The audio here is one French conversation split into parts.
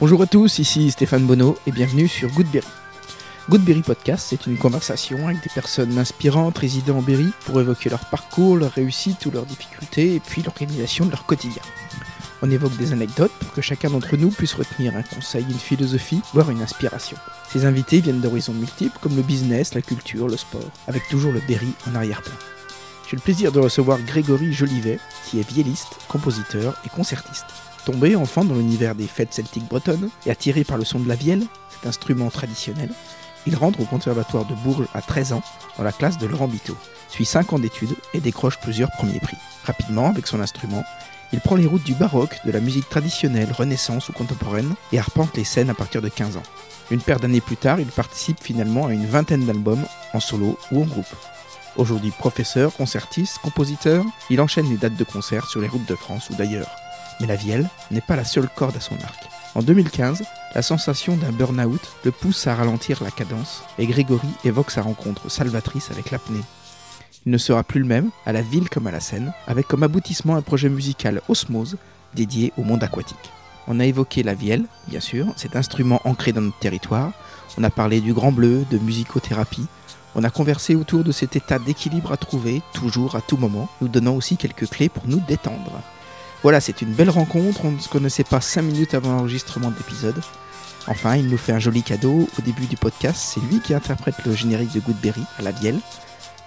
Bonjour à tous, ici Stéphane Bonneau et bienvenue sur Goodberry. Goodberry Podcast, c'est une conversation avec des personnes inspirantes résidant en Berry pour évoquer leur parcours, leur réussite ou leurs difficultés et puis l'organisation de leur quotidien. On évoque des anecdotes pour que chacun d'entre nous puisse retenir un conseil, une philosophie, voire une inspiration. Ces invités viennent d'horizons multiples comme le business, la culture, le sport, avec toujours le Berry en arrière-plan. J'ai le plaisir de recevoir Grégory Jolivet, qui est vielliste, compositeur et concertiste. Tombé enfant dans l'univers des fêtes celtiques bretonnes et attiré par le son de la vielle, cet instrument traditionnel, il rentre au conservatoire de Bourges à 13 ans dans la classe de Laurent Biteau, suit 5 ans d'études et décroche plusieurs premiers prix. Rapidement, avec son instrument, il prend les routes du baroque, de la musique traditionnelle, renaissance ou contemporaine et arpente les scènes à partir de 15 ans. Une paire d'années plus tard, il participe finalement à une vingtaine d'albums en solo ou en groupe. Aujourd'hui professeur, concertiste, compositeur, il enchaîne les dates de concert sur les routes de France ou d'ailleurs. Mais la vielle n'est pas la seule corde à son arc. En 2015, la sensation d'un burn-out le pousse à ralentir la cadence et Grégory évoque sa rencontre salvatrice avec l'apnée. Il ne sera plus le même, à la ville comme à la scène, avec comme aboutissement un projet musical Osmose dédié au monde aquatique. On a évoqué la vielle, bien sûr, cet instrument ancré dans notre territoire. On a parlé du grand bleu, de musicothérapie. On a conversé autour de cet état d'équilibre à trouver, toujours à tout moment, nous donnant aussi quelques clés pour nous détendre. Voilà, c'est une belle rencontre, on ne se connaissait pas 5 minutes avant l'enregistrement de l'épisode. Enfin, il nous fait un joli cadeau au début du podcast, c'est lui qui interprète le générique de Goodberry à la vielle.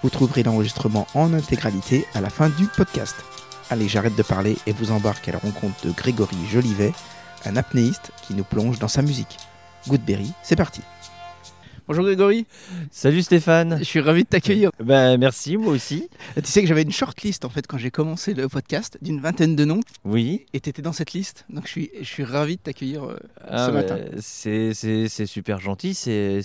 Vous trouverez l'enregistrement en intégralité à la fin du podcast. Allez, j'arrête de parler et vous embarque à la rencontre de Grégory Jolivet, un apnéiste qui nous plonge dans sa musique. Goodberry, c'est parti. Bonjour Grégory. Salut Stéphane. Je suis ravi de t'accueillir. Ben merci, moi aussi. Tu sais que j'avais une shortlist en fait quand j'ai commencé le podcast d'une vingtaine de noms. Oui. Et tu étais dans cette liste. Donc je suis, je suis ravi de t'accueillir euh, Ah, ce bah, matin. C'est super gentil, c'est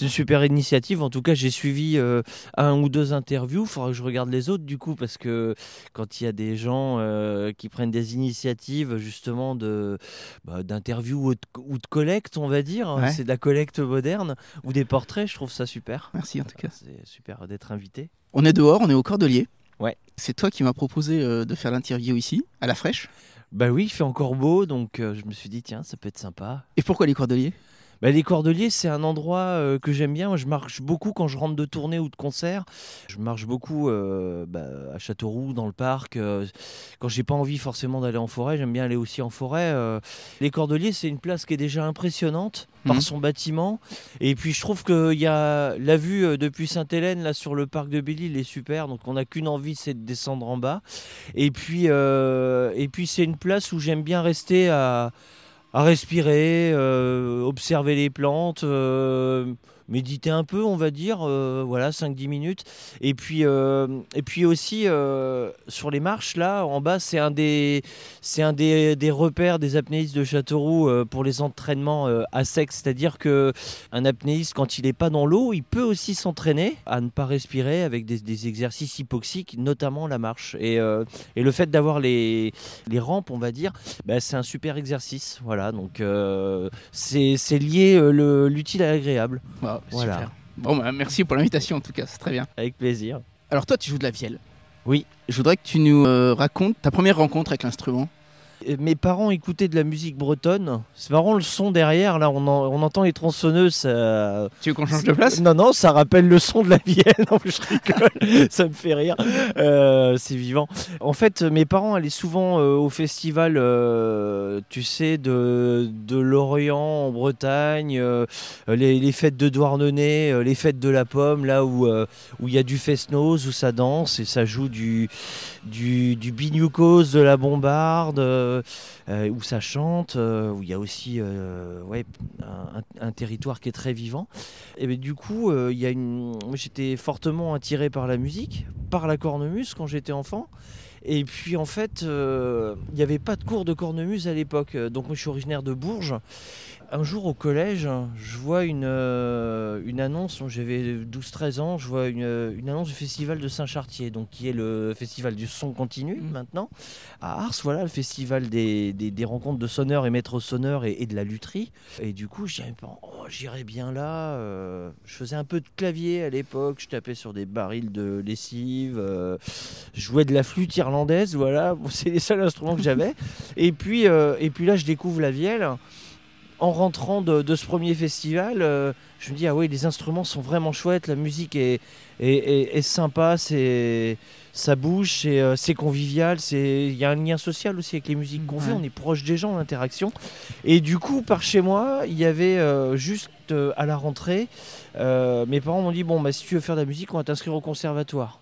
une super initiative. En tout cas, j'ai suivi euh, un ou deux interviews. Il faudra que je regarde les autres du coup, parce que quand il y a des gens euh, qui prennent des initiatives justement de bah, d'interviews ou de, ou de collecte, on va dire, Ouais. c'est de la collecte moderne, ou des portraits, je trouve ça super. Merci en tout cas. C'est super d'être invité. On est dehors, on est au Cordelier. Ouais. C'est toi qui m'as proposé euh, de faire l'interview ici, à la fraîche. Bah oui, il fait encore beau, donc euh, je me suis dit, tiens, ça peut être sympa. Et pourquoi les Cordeliers? Bah, les Cordeliers, c'est un endroit euh, que j'aime bien. Moi, je marche beaucoup quand je rentre de tournée ou de concert. Je marche beaucoup euh, bah, à Châteauroux, dans le parc. euh, quand j'ai pas envie forcément d'aller en forêt, j'aime bien aller aussi en forêt. euh. Les Cordeliers, c'est une place qui est déjà impressionnante Mhm. par son bâtiment. Et puis, je trouve que y a la vue depuis Sainte-Hélène, là, sur le parc de Belle-Île, est super. Donc, on n'a qu'une envie, c'est de descendre en bas. Et puis, et puis c'est une place où j'aime bien rester à à respirer, euh, observer les plantes, euh, méditer un peu, on va dire, euh, voilà, 5-10 minutes. Et puis, euh, et puis aussi, euh, sur les marches, là, en bas, c'est un des, un des, repères des apnéistes de Châteauroux pour les entraînements à sec. C'est-à-dire que un apnéiste, quand il n'est pas dans l'eau, il peut aussi s'entraîner à ne pas respirer avec des, exercices hypoxiques, notamment la marche. Et, et le fait d'avoir les, les rampes, on va dire, bah, c'est un super exercice. Voilà, donc c'est lié le- l'utile à l'agréable. Voilà. super. Bon, bah, merci pour l'invitation en tout cas, c'est très bien. Avec plaisir. Alors toi, tu joues de la vielle. Oui. Je voudrais que tu nous euh, racontes ta première rencontre avec l'instrument. Et Mes parents écoutaient de la musique bretonne. C'est marrant le son derrière, là, on, en- on entend les tronçonneuses. ça- Tu veux qu'on change de place? Non, non, ça rappelle le son de la. Non, je rigole, ça me fait rire. Euh, c'est vivant. En fait, mes parents allaient souvent euh, au festival, euh, tu sais, de, de Lorient en Bretagne, euh, les, les fêtes de Douarnenez, euh, les fêtes de la pomme, là où euh, où il y a du fest-noz, où ça danse et ça joue du, du, du de la bombarde, euh, euh, où ça chante, euh, où il y a aussi euh, ouais, un, territoire qui est très vivant. Et ben, du coup, euh, une... j'étais fortement attiré par la musique, par la cornemuse quand j'étais enfant. Et puis en fait, euh, il n'y avait pas de cours de cornemuse à l'époque. Donc moi je suis originaire de Bourges. Un jour au collège, je vois une, euh, une annonce, j'avais 12-13 ans, je vois une, une annonce du festival de Saint-Chartier, donc qui est le festival du son continu Mhm. maintenant, à Ars, voilà, le festival des, des- des rencontres de sonneurs et maîtres sonneurs et, et de la lutherie. Et du coup, je oh, j'irais bien là. euh, je faisais un peu de clavier à l'époque, je tapais sur des barils de lessive, euh, je jouais de la flûte irlandaise, voilà, Bon, c'est les seuls instruments que j'avais. et, puis, euh, et puis là, je découvre la vielle. En rentrant de, de ce premier festival, euh, je me dis ah oui, les instruments sont vraiment chouettes, la musique est, est, est- est sympa, c'est ça bouge, c'est euh, c'est convivial, c'est il y a un lien social aussi avec les musiques qu'on fait, on est proche des gens, l'interaction. Et du coup, par chez moi, il y avait euh, juste à la rentrée, mes parents m'ont dit bon bah si tu veux faire de la musique, on va t'inscrire au conservatoire.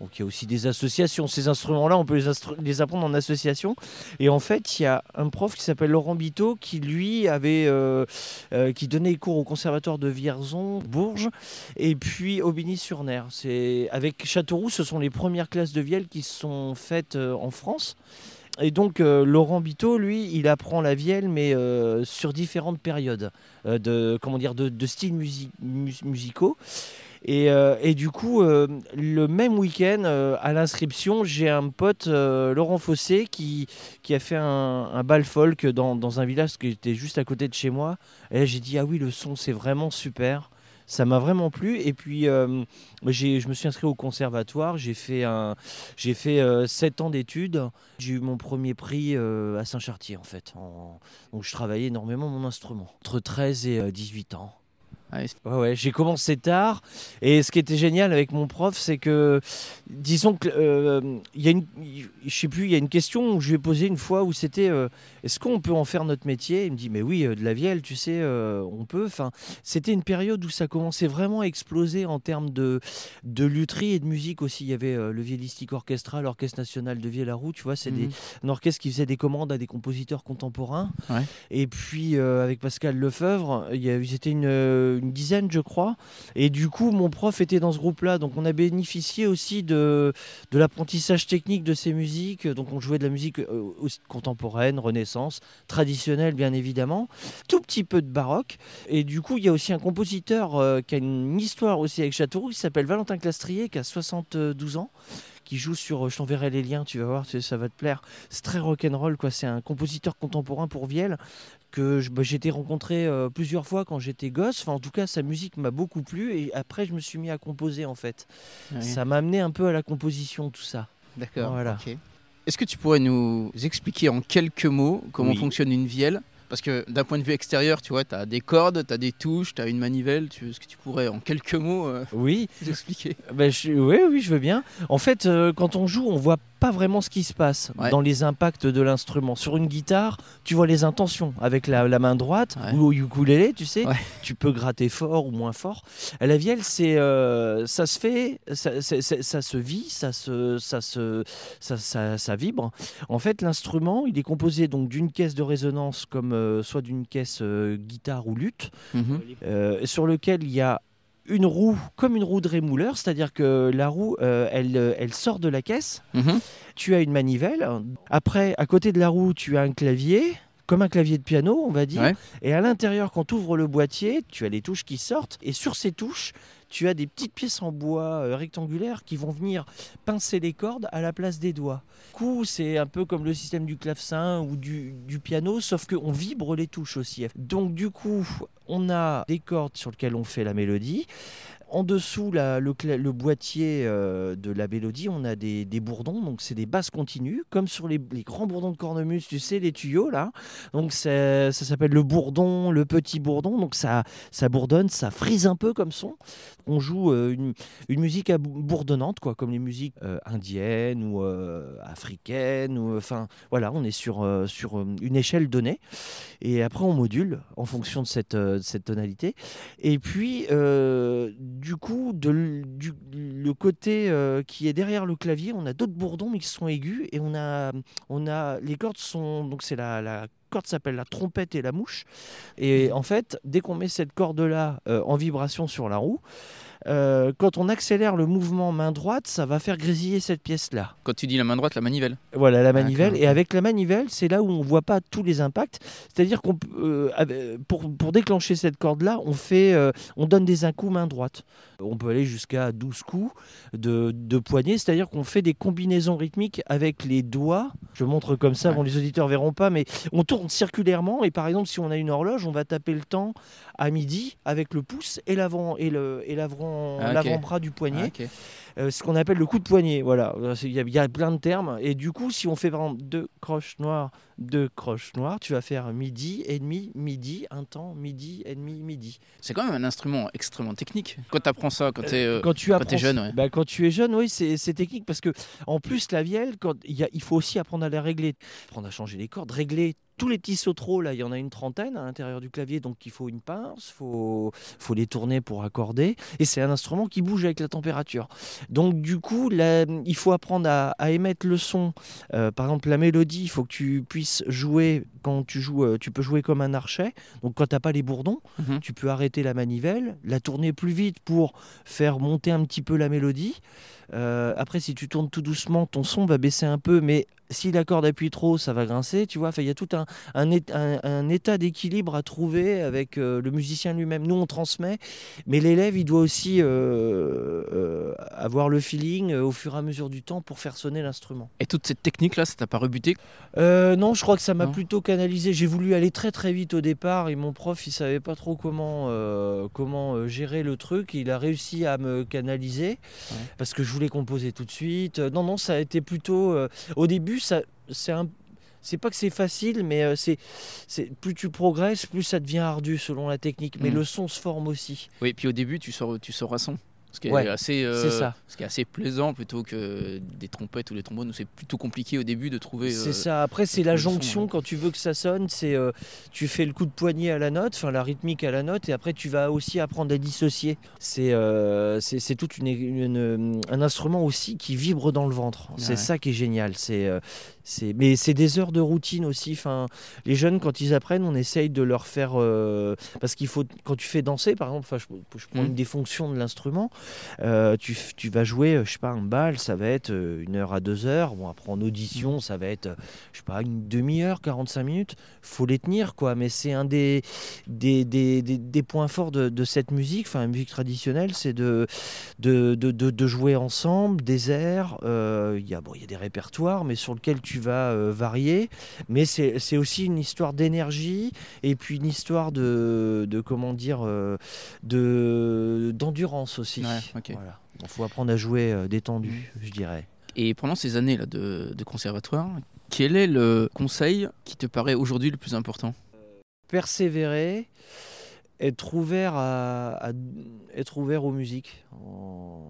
Donc il y a aussi des associations. Ces instruments-là, on peut les, apprendre en association. Et en fait, il y a un prof qui s'appelle Laurent Biteau qui, lui, avait, euh, euh, qui donnait cours au conservatoire de Vierzon, Bourges, et puis Aubigny-sur-Ner. Avec Châteauroux, ce sont les premières classes de vielle qui sont faites euh, en France. Et donc euh, Laurent Biteau, lui, il apprend la vielle, mais sur différentes périodes de comment dire de, styles musi- mus- musicaux. Et, euh, et du coup, euh, le même week-end, euh, à l'inscription, j'ai un pote, Laurent Fossé, qui, qui a fait un, un bal folk dans, dans un village qui était juste à côté de chez moi. Et là, j'ai dit, ah oui, le son, c'est vraiment super. Ça m'a vraiment plu. Et puis, euh, je me suis inscrit au conservatoire. J'ai fait, un, j'ai fait euh, 7 ans d'études. J'ai eu mon premier prix à Saint-Chartier, en fait. Donc, je travaillais énormément mon instrument. Entre 13 et euh, 18 ans. Ouais, c'est- Ouais, j'ai commencé tard. Et ce qui était génial avec mon prof, c'est que, disons que, euh, il y a une, je sais plus, il y a une question où je lui ai posé une fois où c'était, euh, est-ce qu'on peut en faire notre métier? Il me dit, mais oui, euh, de la vielle, tu sais, euh, on peut. Enfin, c'était une période où ça commençait vraiment à exploser en termes de, de lutherie et de musique aussi. Il y avait le Vielistique Orchestra, l'Orchestre National de Vielle-à-Roux, tu vois, c'est Mhm. un orchestre qui faisait des commandes à des compositeurs contemporains. Ouais. Et puis avec Pascal Lefebvre, étaient une, une dizaine, je crois. Et du coup, mon prof était dans ce groupe-là. Donc on a bénéficié aussi de, de l'apprentissage technique de ces musiques. Donc on jouait de la musique euh, contemporaine, renaissance, traditionnelle bien évidemment, tout petit peu de baroque. Et du coup, il y a aussi un compositeur euh, qui a une histoire aussi avec Châteauroux qui s'appelle Valentin Clastrier, qui a 72 ans qui joue sur euh, Je t'enverrai les liens, tu vas voir, ça va te plaire. C'est très rock'n'roll, quoi. C'est un compositeur contemporain pour Vielle que je- bah, j'ai été rencontré euh, plusieurs fois quand j'étais gosse. Enfin, en tout cas, sa musique m'a beaucoup plu et après, je me suis mis à composer en fait. Ça m'a amené un peu à la composition, tout ça. D'accord. Voilà. Est-ce que tu pourrais nous expliquer en quelques mots comment Oui. fonctionne une vielle? Parce que d'un point de vue extérieur, tu vois, tu as des cordes, tu as des touches, tu as une manivelle. Tu... Est-ce que tu pourrais en quelques mots euh, Oui, nous expliquer? Ben, je- oui, oui, je veux bien. En fait, euh, quand on joue, on voit pas vraiment ce qui se passe Ouais. dans les impacts de l'instrument. Sur une guitare, tu vois les intentions avec la, la main droite Ouais. ou au ukulélé, tu sais. Ouais. Tu peux gratter fort ou moins fort. À la vielle, c'est euh, ça se fait, ça, ça se vit, ça se, ça se, ça, vibre. En fait, l'instrument, il est composé donc d'une caisse de résonance comme euh, soit d'une caisse euh, guitare ou lutte Mhm. euh, sur lequel il y a une roue comme une roue de rémouleur, c'est-à-dire que la roue, euh, elle, euh, elle sort de la caisse, Mhm. tu as une manivelle, après, à côté de la roue, tu as un clavier, comme un clavier de piano, on va dire, Ouais. et à l'intérieur, quand tu ouvres le boîtier, tu as les touches qui sortent, et sur ces touches, tu as des petites pièces en bois euh, rectangulaires qui vont venir pincer les cordes à la place des doigts. Du coup, c'est un peu comme le système du clavecin ou du, du piano, sauf qu'on vibre les touches aussi. Donc du coup, on a des cordes sur lesquelles on fait la mélodie. En dessous, le, boîtier euh, de la mélodie, on a des, bourdons, donc c'est des basses continues, comme sur les, grands bourdons de cornemuse, tu sais, les tuyaux là. Donc ça s'appelle le bourdon, le petit bourdon, donc ça, bourdonne, ça frise un peu comme son. On joue euh, une, musique bourdonnante, quoi, comme les musiques euh, indiennes ou africaines, enfin voilà, on est sur, une échelle donnée, et après on module en fonction de cette, tonalité. Et puis, du coup, le côté euh, qui est derrière le clavier, on a d'autres bourdons, mais qui sont aigus. Et on a, on a les cordes sont. Donc, c'est la, la corde s'appelle la trompette et la mouche. Et en fait, dès qu'on met cette corde-là euh, en vibration sur la roue, euh, quand on accélère le mouvement main droite, ça va faire grésiller cette pièce-là. Quand tu dis la main droite, la manivelle. Voilà la manivelle. Et avec la manivelle, c'est là où on voit pas tous les impacts. C'est-à-dire qu'on euh, pour, pour déclencher cette corde-là, on fait, euh, on donne des un coup main droite. On peut aller jusqu'à 12 coups de, de poignée. C'est-à-dire qu'on fait des combinaisons rythmiques avec les doigts. Je montre comme ça, Ouais. bon les auditeurs verront pas, mais on tourne circulairement. Et par exemple, si on a une horloge, on va taper le temps à midi avec le pouce et l'avant et le et l'avant Ah, l'avant-bras du poignet. Ah. Euh, ce qu'on appelle le coup de poignet. Voilà, il y, a- il y a plein de termes. Et du coup, si on fait par exemple deux croches noires, deux croches noires, tu vas faire midi, et demi, midi, un temps, midi, et demi, midi. C'est quand même un instrument extrêmement technique. Quand tu apprends ça, quand tu es. quand tu quand apprends, t'es jeune, ouais. bah, quand tu es jeune, oui, c'est technique parce que en plus la vielle, quand il y a- il faut aussi apprendre à la régler, apprendre à changer les cordes, régler tous les petits sauteraux là, il y en a une trentaine à l'intérieur du clavier, donc il faut une pince, faut faut les tourner pour accorder, et c'est un instrument qui bouge avec la température. Donc du coup, là, il faut apprendre à, à émettre le son. Euh, par exemple, la mélodie, il faut que tu puisses jouer quand tu joues, euh, tu peux jouer comme un archet. Donc quand t'as pas les bourdons, Mhm. tu peux arrêter la manivelle, la tourner plus vite pour faire monter un petit peu la mélodie. Euh, après, si tu tournes tout doucement, ton son va baisser un peu, mais si la corde appuie trop, ça va grincer. Tu vois, Enfin, il y a tout un, un, é- un- un état d'équilibre à trouver avec euh, le musicien lui-même. Nous, on transmet, mais l'élève, il doit aussi euh, euh, avoir le feeling au fur et à mesure du temps pour faire sonner l'instrument. Et toute cette technique-là, ça t'a pas rebuté? Non, je crois que ça m'a plutôt canalisé. J'ai voulu aller très très vite au départ et mon prof, il savait pas trop comment comment gérer le truc. Il a réussi à me canaliser Ouais. parce que je voulais composer tout de suite. Non, non, ça a été plutôt. au début, ça, c'est un. C'est pas que c'est facile, mais euh, c'est, c'est plus tu progresses, plus ça devient ardu selon la technique. Mais Mm. le son se forme aussi. Oui, puis au début, tu sors, tu sors son. Ce qui est, Ouais, assez, euh, ça. ce qui est assez plaisant plutôt que des trompettes ou des trombones c'est plutôt compliqué au début de trouver. C'est euh, ça. Après, c'est la son, jonction quand tu veux que ça sonne. C'est euh, tu fais le coup de poignet à la note, enfin la rythmique à la note, et après tu vas aussi apprendre à dissocier. C'est c'est tout une, une- un instrument aussi qui vibre dans le ventre. C'est Ouais. ça qui est génial. C'est mais c'est des heures de routine aussi. Enfin, les jeunes quand ils apprennent, on essaye de leur faire euh, parce qu'il faut quand tu fais danser, par exemple. Je, je prends Mhm. une des fonctions de l'instrument. Euh, tu, tu vas jouer, euh, je sais pas, un bal, ça va être une heure à deux heures. Bon, après en audition, ça va être, je sais pas, une demi-heure, 45 minutes. faut les tenir, quoi. Mais c'est un des, des, des, des- des points forts de, de cette musique, enfin, la musique traditionnelle, c'est de, de, de, de- jouer ensemble des airs. Euh, Il y, a, bon, il y a des répertoires, mais sur lesquels tu vas euh, varier. Mais c'est aussi une histoire d'énergie et puis une histoire de, de comment dire, euh, de d'endurance aussi. Ouais. Voilà. Il faut apprendre à jouer euh, détendu, je dirais. Et pendant ces années là de, de conservatoire, quel est le conseil qui te paraît aujourd'hui le plus important? Persévérer, être ouvert à, à- être ouvert aux musiques en,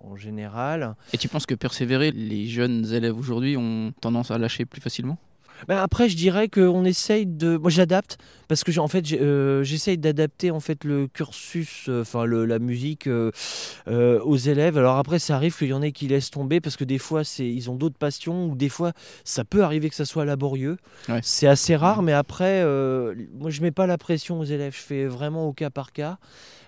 en général. Et tu penses que persévérer, les jeunes élèves aujourd'hui ont tendance à lâcher plus facilement? Ben après, je dirais qu'on essaye de. Moi, j'adapte parce que en fait, euh, j'essaye d'adapter en fait le cursus, euh, enfin le- la musique euh, aux élèves. Alors après, ça arrive qu'il y en ait qui laissent tomber parce que des fois, c'est ils ont d'autres passions ou des fois, ça peut arriver que ça soit laborieux. Ouais. C'est assez rare, mais après, moi, je mets pas la pression aux élèves. Je fais vraiment au cas par cas.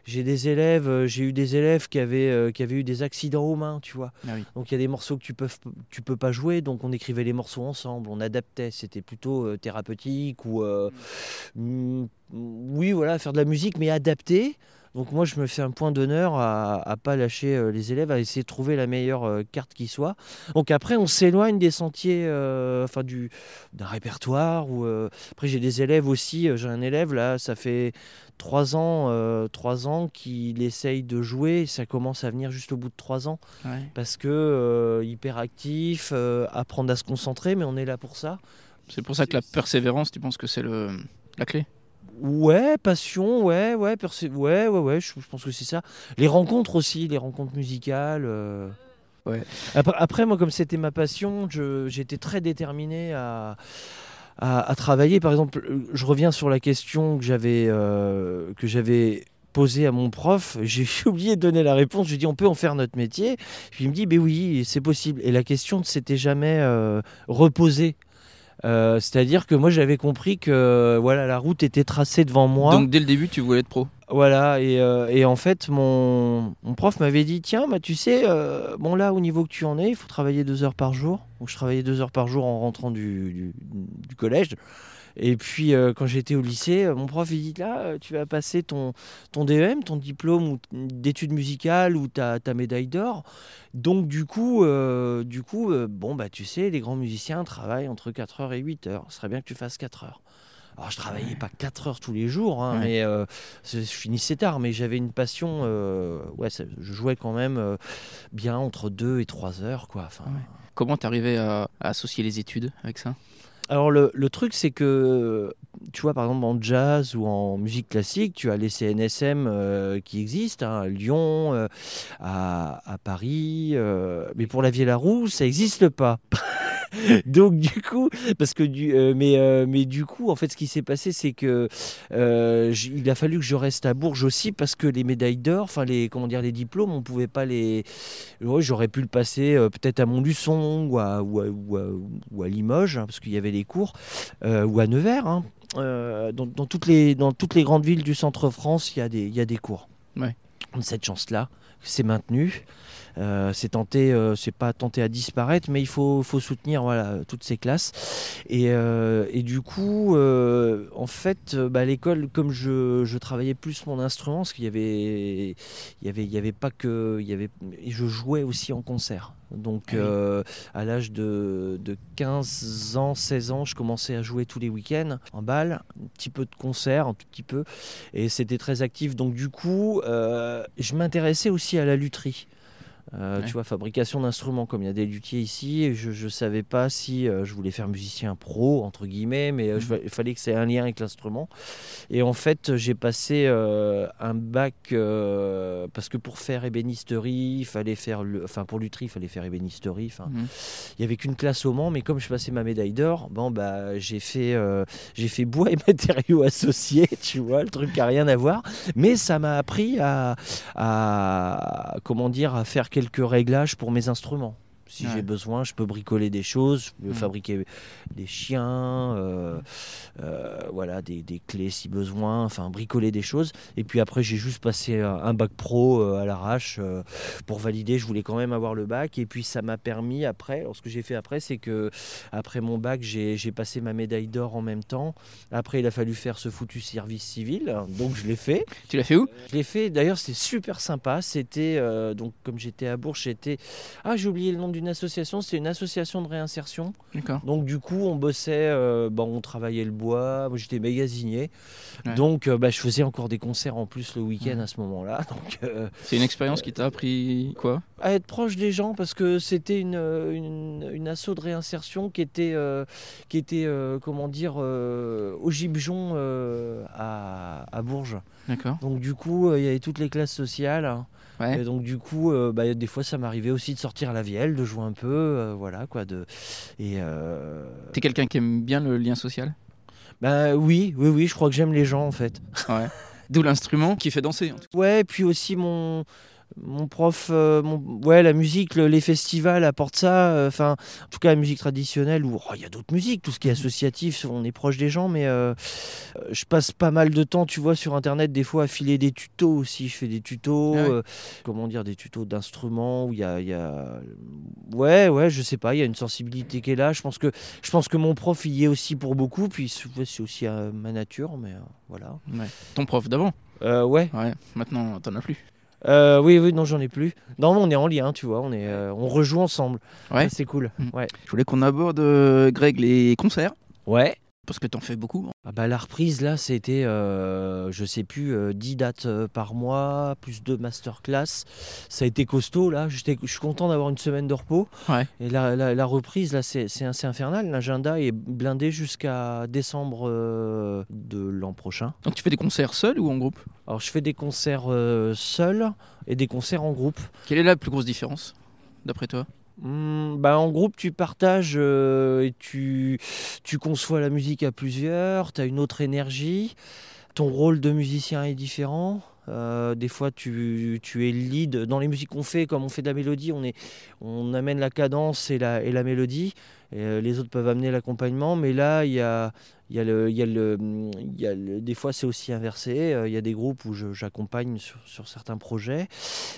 J'ai des élèves, euh, j'ai eu des élèves qui avaient, euh, qui avaient eu des accidents aux mains, tu vois. Ah oui. Donc il y a des morceaux que tu peux, tu peux pas jouer, donc on écrivait les morceaux ensemble, on adaptait, c'était plutôt euh, thérapeutique ou euh, mm, oui voilà faire de la musique mais adaptée. Donc moi je me fais un point d'honneur à, à pas lâcher euh, les élèves, à essayer de trouver la meilleure euh, carte qui soit. Donc après on s'éloigne des sentiers, euh, enfin du d'un répertoire ou euh, après j'ai des élèves aussi, euh, j'ai un élève là, ça fait trois ans, euh, trois ans qu'il essaye de jouer, ça commence à venir juste au bout de trois ans Ouais. parce que euh, hyper actif, euh, apprendre à se concentrer, mais on est là pour ça. C'est pour ça que la persévérance, tu penses que c'est le la clé? Ouais, passion, ouais, ouais, ouais, ouais, ouais, je, je pense que c'est ça. Les rencontres aussi, les rencontres musicales. euh. Ouais. Après, après, moi, comme c'était ma passion, j'étais très déterminé à, à, à travailler. Par exemple, je reviens sur la question que j'avais euh, que j'avais posée à mon prof. J'ai oublié de donner la réponse. Je lui ai dit, on peut en faire notre métier. Puis il me dit, ben oui, c'est possible. Et la question ne s'était jamais euh, reposée. Euh, C'est-à-dire que moi j'avais compris que voilà la route était tracée devant moi. Donc dès le début, tu voulais être pro Voilà, et, euh, et en fait, mon, mon prof m'avait dit Tiens, bah, tu sais, euh, bon, là, au niveau que tu en es, il faut travailler deux heures par jour. Donc, je travaillais deux heures par jour en rentrant du, du- du collège. Et puis, euh, quand j'étais au lycée, euh, mon prof, il dit Là, euh, tu vas passer ton, ton DEM, ton diplôme d'études musicales ou ta, ta médaille d'or. Donc, du coup, du coup bon, bah, tu sais, les grands musiciens travaillent entre 4 heures et 8 heures. Ce serait bien que tu fasses 4 heures. Alors je travaillais pas 4 heures tous les jours, hein, Ouais. mais euh, je finissais tard, mais j'avais une passion. euh, ouais, ça- je jouais quand même euh, bien entre 2 et 3 heures, quoi. Enfin, Ouais. Comment t'arrivais à, à associer les études avec ça? Alors le, le truc c'est que tu vois par exemple en jazz ou en musique classique tu as les CNSM euh, qui existent hein, à Lyon, euh, à, Paris, euh, mais pour la Vieille Roue ça n'existe pas. Donc du coup, parce que du, mais, du coup, en fait, ce qui s'est passé, c'est que il a fallu que je reste à Bourges aussi parce que les médailles d'or, enfin les comment dire, les diplômes, on pouvait pas les. J'aurais pu le passer peut-être à Montluçon ou à- ou à Limoges hein, parce qu'il y avait les cours euh, ou à Nevers. hein. Euh, dans, dans toutes les dans toutes les grandes villes du centre France, il y a des il y a des cours. Ouais. Cette chance-là, c'est maintenu. Euh, c'est tenté, euh, c'est pas tenté à disparaître, mais il faut, faut soutenir voilà, toutes ces classes. Et, euh, et du coup, en fait, bah, à l'école, comme je, je travaillais plus mon instrument, parce qu'il y avait, il y avait, il y avait pas que, il y avait, je jouais aussi en concert. Donc, Ah oui. euh, à l'âge de, de 15 ans, 16 ans, je commençais à jouer tous les week-ends en balle, un petit peu de concert, un tout petit peu, et c'était très actif. Donc, du coup, euh, je m'intéressais aussi à la lutherie. Euh, Ouais. Tu vois, fabrication d'instruments, comme il y a des luthiers ici, je ne savais pas si euh, je voulais faire musicien pro, entre guillemets, mais euh, je- il fallait que ça ait un lien avec l'instrument. Et en fait, j'ai passé un bac, parce que pour faire ébénisterie, il fallait faire, enfin pour lutherie, il fallait faire ébénisterie, enfin, Mhm. il y avait qu'une classe au Mans, mais comme je passais ma médaille d'or, bon bah j'ai fait j'ai fait bois et matériaux associés, tu vois, le truc qui a rien à voir, mais ça m'a appris à, à comment dire à faire quelques réglages pour mes instruments. Si Ouais. j'ai besoin, je peux bricoler des choses, je peux Mhm. fabriquer des chiens, euh, euh, voilà, des, des clés si besoin, enfin bricoler des choses. Et puis après, j'ai juste passé un, un bac pro euh, à l'arrache pour valider. Je voulais quand même avoir le bac. Et puis ça m'a permis après, alors ce que j'ai fait après, c'est que après mon bac, j'ai passé ma médaille d'or en même temps. Après, il a fallu faire ce foutu service civil, donc je l'ai fait. Tu l'as fait où? Je l'ai fait, d'ailleurs, c'était super sympa. C'était, donc, comme j'étais à Bourges, j'étais. Ah, j'ai oublié le nom d'une association, c'était une association de réinsertion. D'accord. Donc, du coup, on bossait, euh, bon, on travaillait le bois, moi j'étais magasinier. Ouais. Donc, euh, bah, je faisais encore des concerts en plus le week-end Ouais. à ce moment-là. Donc, euh, C'est une expérience qui t'a appris quoi? à être proche des gens parce que c'était une, une, une asso de réinsertion qui était, euh, qui était euh, comment dire, au Gibjon à, à Bourges. D'accord. Donc du coup, il y avait toutes les classes sociales. hein. Ouais. Et donc du coup, euh, bah, des fois, ça m'arrivait aussi de sortir à la vielle, de jouer un peu, euh, voilà quoi. De... Et euh, T'es quelqu'un qui aime bien le lien social? Bah oui, oui, oui, je crois que j'aime les gens en fait. Ouais. D'où l'instrument qui fait danser. en tout cas. Ouais, puis aussi mon mon prof, euh, mon, ouais, la musique, le- les festivals apportent ça. euh, Enfin, en tout cas, la musique traditionnelle, ou oh, il y a d'autres musiques, tout ce qui est associatif, on est proche des gens, mais euh, je passe pas mal de temps, tu vois, sur internet, des fois à filer des tutos aussi. Je fais des tutos, Ah ouais. comment dire, des tutos d'instruments où il y a, il y a- ouais, ouais, je sais pas, il y a une sensibilité qui est là. Je pense que, je pense que mon prof il y est aussi pour beaucoup, puis c'est aussi ma nature, mais voilà. Ouais. Ton prof d'avant? Ouais. Ouais. Maintenant, t'en as plus. Euh, oui, oui, non, j'en ai plus. Non, on est en lien, tu vois, on, est, euh, on rejoue ensemble. Ouais. C'est cool. Mm. Ouais. Je voulais qu'on aborde, euh, Greg, les concerts. Ouais. Parce que t'en fais beaucoup. Ah bah, la reprise, là, c'était, euh, je sais plus, euh, 10 dates euh, par mois, plus deux masterclass. Ça a été costaud, là. Je suis content d'avoir une semaine de repos. Ouais. Et la, la- la reprise, là, c'est infernal. L'agenda est blindé jusqu'à décembre euh, de l'an prochain. Donc tu fais des concerts seul ou en groupe? Alors, je fais des concerts euh, seuls et des concerts en groupe. Quelle est la plus grosse différence, d'après toi? Hmm, bah, en groupe, tu partages euh, et tu, tu conçois la musique à plusieurs, tu as une autre énergie, ton rôle de musicien est différent. Euh, des fois, tu, tu es le lead. Dans les musiques qu'on fait, comme on fait de la mélodie, on, est, on amène la cadence et la, et la mélodie. Euh, les autres peuvent amener l'accompagnement. Mais là, il y a, il y a le, il y a le, il y a le- des fois, c'est aussi inversé. Euh, Il y a des groupes où j'accompagne sur, sur certains projets.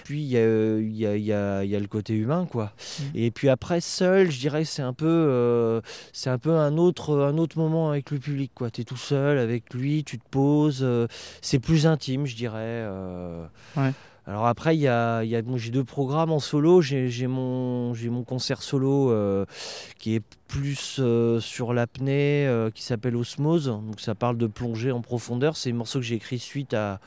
Puis, il y a, il y a, il y a- il y a le côté humain, quoi. Et puis après, seul, je dirais que c'est un peu, euh, c'est un peu un autre, un autre moment avec le public. quoi. Tu es tout seul avec lui, tu te poses. euh, c'est plus intime, je dirais. euh, Ouais. Alors après, il y a, j'ai deux programmes en solo. J'ai j'ai mon, j'ai mon concert solo euh, qui est plus euh, sur l'apnée, euh, qui s'appelle Osmose. Donc ça parle de plongée en profondeur. C'est un morceau que j'ai écrit suite à,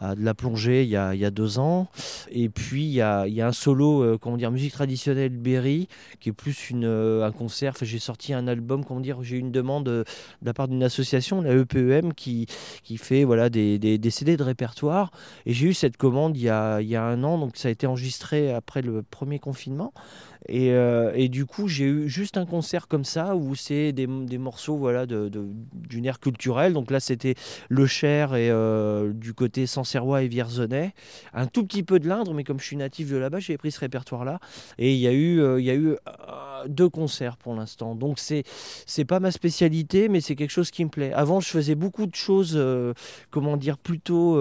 de la plongée il y a, il y a deux ans. Et puis il y a, il y a un solo, euh, comment dire, musique traditionnelle Berry, qui est plus une, euh, un concert. J'ai sorti un album, comment dire, j'ai eu une demande euh, de la part d'une association, la EPEM, qui, qui fait voilà, des, des, des CD de répertoire. Et j'ai eu cette commande il y, a, il y a un an, donc ça a été enregistré après le premier confinement. Et, euh, et du coup, j'ai eu juste un concert comme ça où c'est des, morceaux voilà, d'une ère culturelle. Donc là, c'était Le Cher et euh, du côté Sancerrois et Vierzonais. Un tout petit peu de l'Indre, mais comme je suis natif de là-bas, j'ai pris ce répertoire-là. Et il y a eu, euh, y a eu deux concerts pour l'instant. Donc c'est c'est pas ma spécialité, mais c'est quelque chose qui me plaît. Avant, je faisais beaucoup de choses, comment dire, plutôt,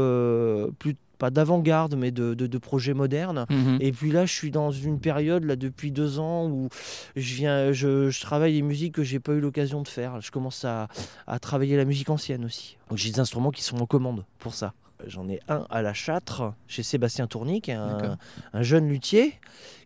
plus- pas d'avant-garde, mais de, de- de projets modernes. Mhm. Et puis là, je suis dans une période là depuis deux ans où je viens, je, je travaille des musiques que j'ai pas eu l'occasion de faire. Je commence à, à travailler la musique ancienne aussi. Donc j'ai des instruments qui sont en commande pour ça. J'en ai un à la Châtre chez Sébastien Tournic, un, un jeune luthier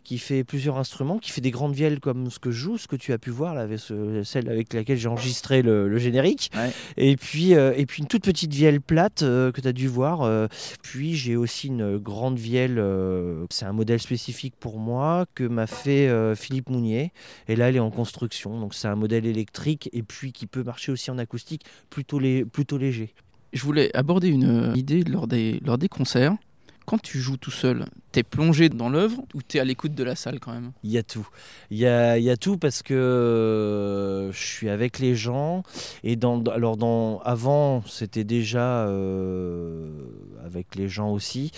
qui fait plusieurs instruments, qui fait des grandes vielles comme ce que je joue, ce que tu as pu voir là, avec ce- celle avec laquelle j'ai enregistré le, le générique. Ouais. Et puis euh, et puis une toute petite vielle plate euh, que tu as dû voir. euh, puis j'ai aussi une grande vielle, c'est un modèle spécifique pour moi que m'a fait Philippe Mounier. Et là, elle est en construction, donc c'est un modèle électrique et puis qui peut marcher aussi en acoustique, plutôt, lé- plutôt léger. Je voulais aborder une euh, idée lors des, lors des concerts. Quand tu joues tout seul, t'es plongé dans l'œuvre ou t'es à l'écoute de la salle quand même? Il y a tout. Il y a, y a tout parce que euh, je suis avec les gens. Et dans, alors dans, avant, c'était déjà euh, avec les gens aussi.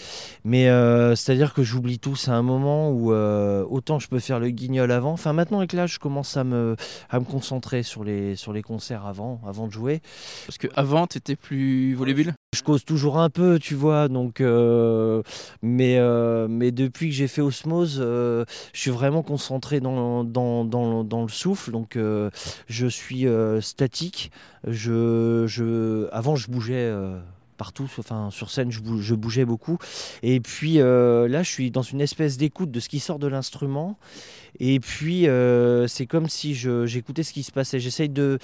Mais euh, c'est-à-dire que j'oublie tout. C'est un moment où euh, autant je peux faire le guignol avant. Enfin, maintenant avec l'âge, je commence à me, à me concentrer sur les, sur les concerts avant, avant de jouer. Parce que avant, t'étais plus volubile? Je cause toujours un peu, tu vois. Donc, euh, mais, euh, mais depuis que j'ai fait Osmose, euh, je suis vraiment concentré dans, dans, dans, le souffle. Donc, je suis statique. Je, je, avant, je bougeais. Partout, enfin sur scène, je, bou- je bougeais beaucoup. Et puis là, je suis dans une espèce d'écoute de ce qui sort de l'instrument. Et puis, c'est comme si j'écoutais ce qui se passait. J'essaye de,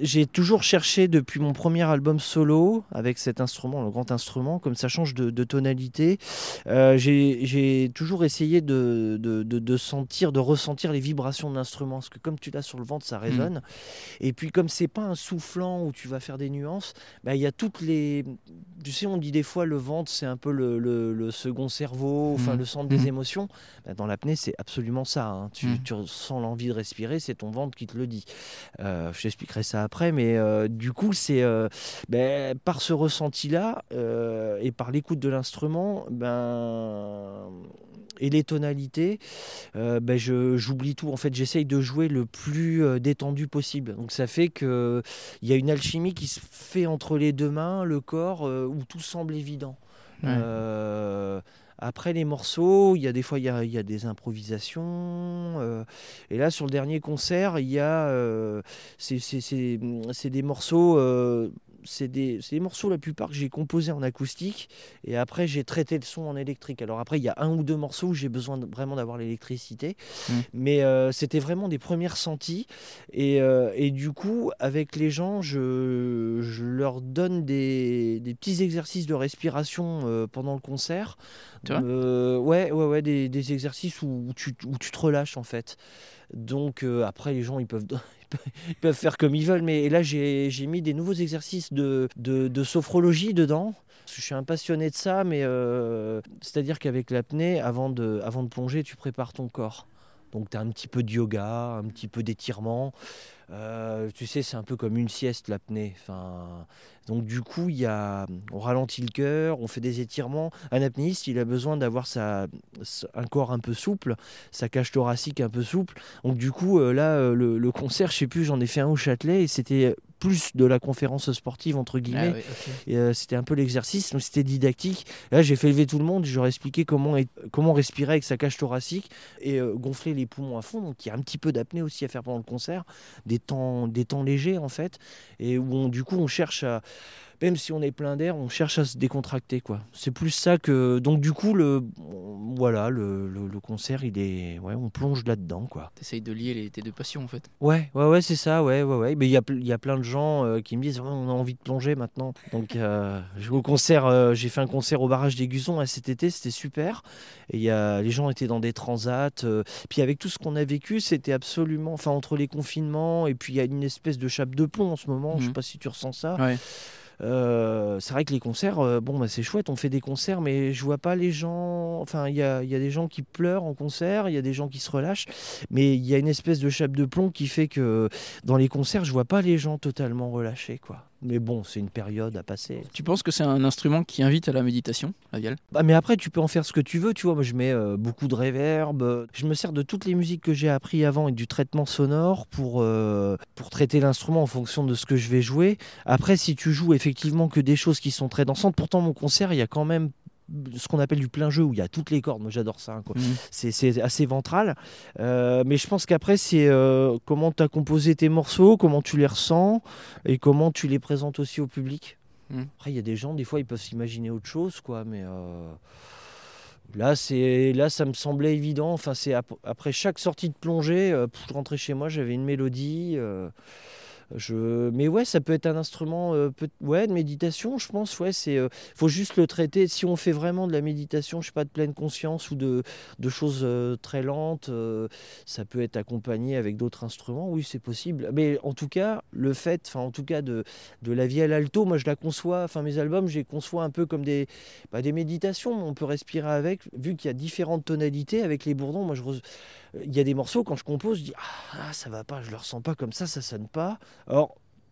j'ai toujours cherché depuis mon premier album solo avec cet instrument, le grand instrument, comme ça change de, de tonalité. euh, j'ai toujours essayé de, de, de- de sentir, de ressentir les vibrations de l'instrument, parce que comme tu l'as sur le ventre, ça résonne. Et puis comme c'est pas un soufflant où tu vas faire des nuances, bah, il y a toutes les. Tu sais, on dit des fois le ventre c'est un peu le, le- le second cerveau, enfin Mhm. le centre des Mhm. émotions. Bah, dans l'apnée, c'est absolument ça. hein. Tu, tu ressens l'envie de respirer, c'est ton ventre qui te le dit. Euh, je t'expliquerai ça après, mais euh, du coup, c'est euh, ben, par ce ressenti-là euh, et par l'écoute de l'instrument, ben, et les tonalités, ben, je- j'oublie tout. En fait, j'essaye de jouer le plus détendu possible. Donc ça fait que il y a une alchimie qui se fait entre les deux mains, le corps, où tout semble évident. Ouais. Euh, après les morceaux, il y a des fois il y a, des improvisations. euh, et là sur le dernier concert, il y a euh, c'est des morceaux. C'est des, des morceaux la plupart que j'ai composés en acoustique et après j'ai traité le son en électrique. Alors après il y a un ou deux morceaux où j'ai besoin de- vraiment d'avoir l'électricité, Mm. mais euh, c'était vraiment des premiers ressentis et, euh, et du coup avec les gens je, je leur donne des, des petits exercices de respiration euh, pendant le concert. Vrai Euh, ouais ouais ouais des, des exercices où, où tu, où tu te relâches en fait. Donc euh, après les gens ils peuvent ils peuvent faire comme ils veulent. Mais là, j'ai mis des nouveaux exercices de, de, sophrologie dedans. Je suis un passionné de ça, mais euh, c'est-à-dire qu'avec l'apnée, avant de, avant de plonger, tu prépares ton corps. Donc tu as un petit peu de yoga, un petit peu d'étirement. Euh, tu sais, c'est un peu comme une sieste l'apnée. Enfin, donc du coup, il y a, on ralentit le cœur, on fait des étirements. Un apnéiste, il a besoin d'avoir sa, un corps un peu souple, sa cage thoracique un peu souple. Donc du coup, euh, là, euh, le, le concert, je sais plus, j'en ai fait un au Châtelet et c'était plus de la conférence sportive entre guillemets. Ah euh, c'était un peu l'exercice, donc c'était didactique. Là, j'ai fait lever tout le monde, je leur ai expliqué comment, comment respirer avec sa cage thoracique et euh, gonfler les poumons à fond. Donc il y a un petit peu d'apnée aussi à faire pendant le concert, des des temps légers en fait, et où on- du coup on cherche à, même si on est plein d'air, on cherche à se décontracter quoi. C'est plus ça que, donc du coup le, voilà, le, le- le concert il est, ouais, on plonge là-dedans quoi. T'essayes de lier les, tes deux passions en fait. Ouais, ouais, ouais, c'est ça, ouais, ouais, ouais. Mais il y a, y a plein de gens euh, qui me disent, Ouais, on a envie de plonger maintenant. Donc, euh, au concert, euh, j'ai fait un concert au barrage des Gusons là, cet été, c'était super. Et y a, les gens étaient dans des transats. puis avec tout ce qu'on a vécu, c'était absolument, enfin, entre les confinements, et puis il y a une espèce de chape de plomb en ce moment. Je sais Mhm. pas si tu ressens ça. Ouais. Euh, c'est vrai que les concerts, euh, bon, bah, c'est chouette, on fait des concerts, mais je vois pas les gens. Enfin, il y a, y a des gens qui pleurent en concert, il y a des gens qui se relâchent, mais il y a une espèce de chape de plomb qui fait que dans les concerts, je vois pas les gens totalement relâchés, quoi. Mais bon, c'est une période à passer. Tu penses que c'est un instrument qui invite à la méditation, la vielle Bah, mais après, tu peux en faire ce que tu veux, tu vois. Moi, je mets euh, beaucoup de réverb. Je me sers de toutes les musiques que j'ai appris avant et du traitement sonore pour, euh, pour traiter l'instrument en fonction de ce que je vais jouer. Après, si tu joues effectivement que des choses qui sont très dansantes, pourtant, mon concert, il y a quand même ce qu'on appelle du plein jeu où il y a toutes les cordes. Moi, j'adore ça. hein. Mhm. C'est- C'est assez ventral. Euh, mais je pense qu'après, c'est euh, comment tu as composé tes morceaux, comment tu les ressens et comment tu les présentes aussi au public. Mm. Après, il y a des gens, des fois, ils peuvent s'imaginer autre chose, quoi. Mais euh, là, c'est là, ça me semblait évident. Enfin, c'est ap- après chaque sortie de plongée, je rentrais chez moi, j'avais une mélodie. Je... Mais ouais, ça peut être un instrument euh, peut- ouais, de méditation, je pense. Ouais, c'est euh, faut juste le traiter. Si on fait vraiment de la méditation, je sais pas, de pleine conscience ou de, choses euh, très lentes, ça peut être accompagné avec d'autres instruments. Oui, c'est possible. Mais en tout cas, le fait, en tout cas de, de la vielle alto, moi je la conçois. Enfin mes albums, je les conçois un peu comme des, bah, des méditations. On peut respirer avec, vu qu'il y a différentes tonalités avec les bourdons. Moi je il y a des morceaux quand je compose, je dis ah ça va pas, je le ressens pas comme ça, ça sonne pas.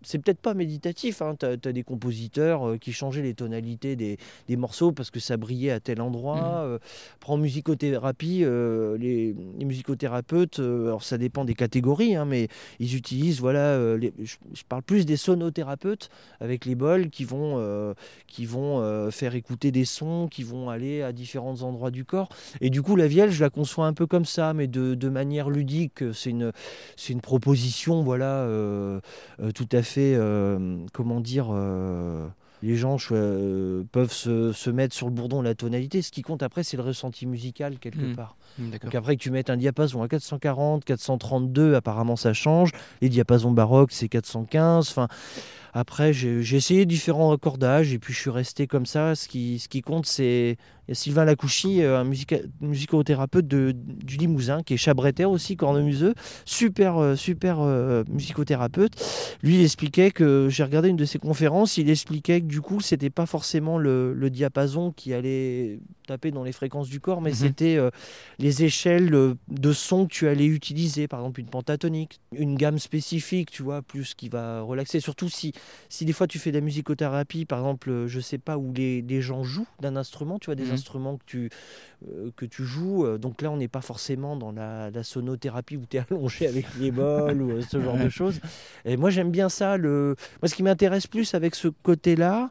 C'est peut-être pas méditatif, hein. tu as, des compositeurs euh, qui changeaient les tonalités des, des morceaux parce que ça brillait à tel endroit. Mhm. Euh, prends musicothérapie, euh, les, les musicothérapeutes, euh, alors ça dépend des catégories, hein, mais ils utilisent, voilà, les- je, je parle plus des sonothérapeutes avec les bols qui vont, qui vont faire écouter des sons, qui vont aller à différents endroits du corps. Et du coup, la vielle, je la conçois un peu comme ça, mais de, de manière ludique. C'est une, une proposition, voilà, tout à fait, euh, comment dire, euh, les gens euh, peuvent se, se mettre sur le bourdon la tonalité. Ce qui compte après, c'est le ressenti musical quelque Mhm. part. Mm, D'accord. Donc après que tu mettes un diapason à 440, 432, apparemment ça change. Les diapasons baroques, c'est 415. Enfin, après, j'ai essayé différents accordages et puis je suis resté comme ça. Ce qui, ce qui compte, c'est il y a Sylvain Lacouchy, euh, un musica- musicothérapeute de, du Limousin, qui est chabretter aussi, cornemuseux, super, euh, super euh, musicothérapeute. Lui, il expliquait que j'ai regardé une de ses conférences, il expliquait que du coup, c'était pas forcément le, le diapason qui allait taper dans les fréquences du corps, mais Mhm. c'était euh, les échelles euh, de son que tu allais utiliser, par exemple une pentatonique, une gamme spécifique, tu vois, plus qui va relaxer. Surtout si, si des fois tu fais de la musicothérapie, par exemple, euh, je sais pas où les, les gens jouent d'un instrument, tu vois, des Mhm. instruments que tu, euh, que tu joues. donc là, on n'est pas forcément dans la, la sonothérapie où tu es allongé avec les bols ou ce genre de choses. Et moi, j'aime bien ça. Le... Moi, ce qui m'intéresse plus avec ce côté-là,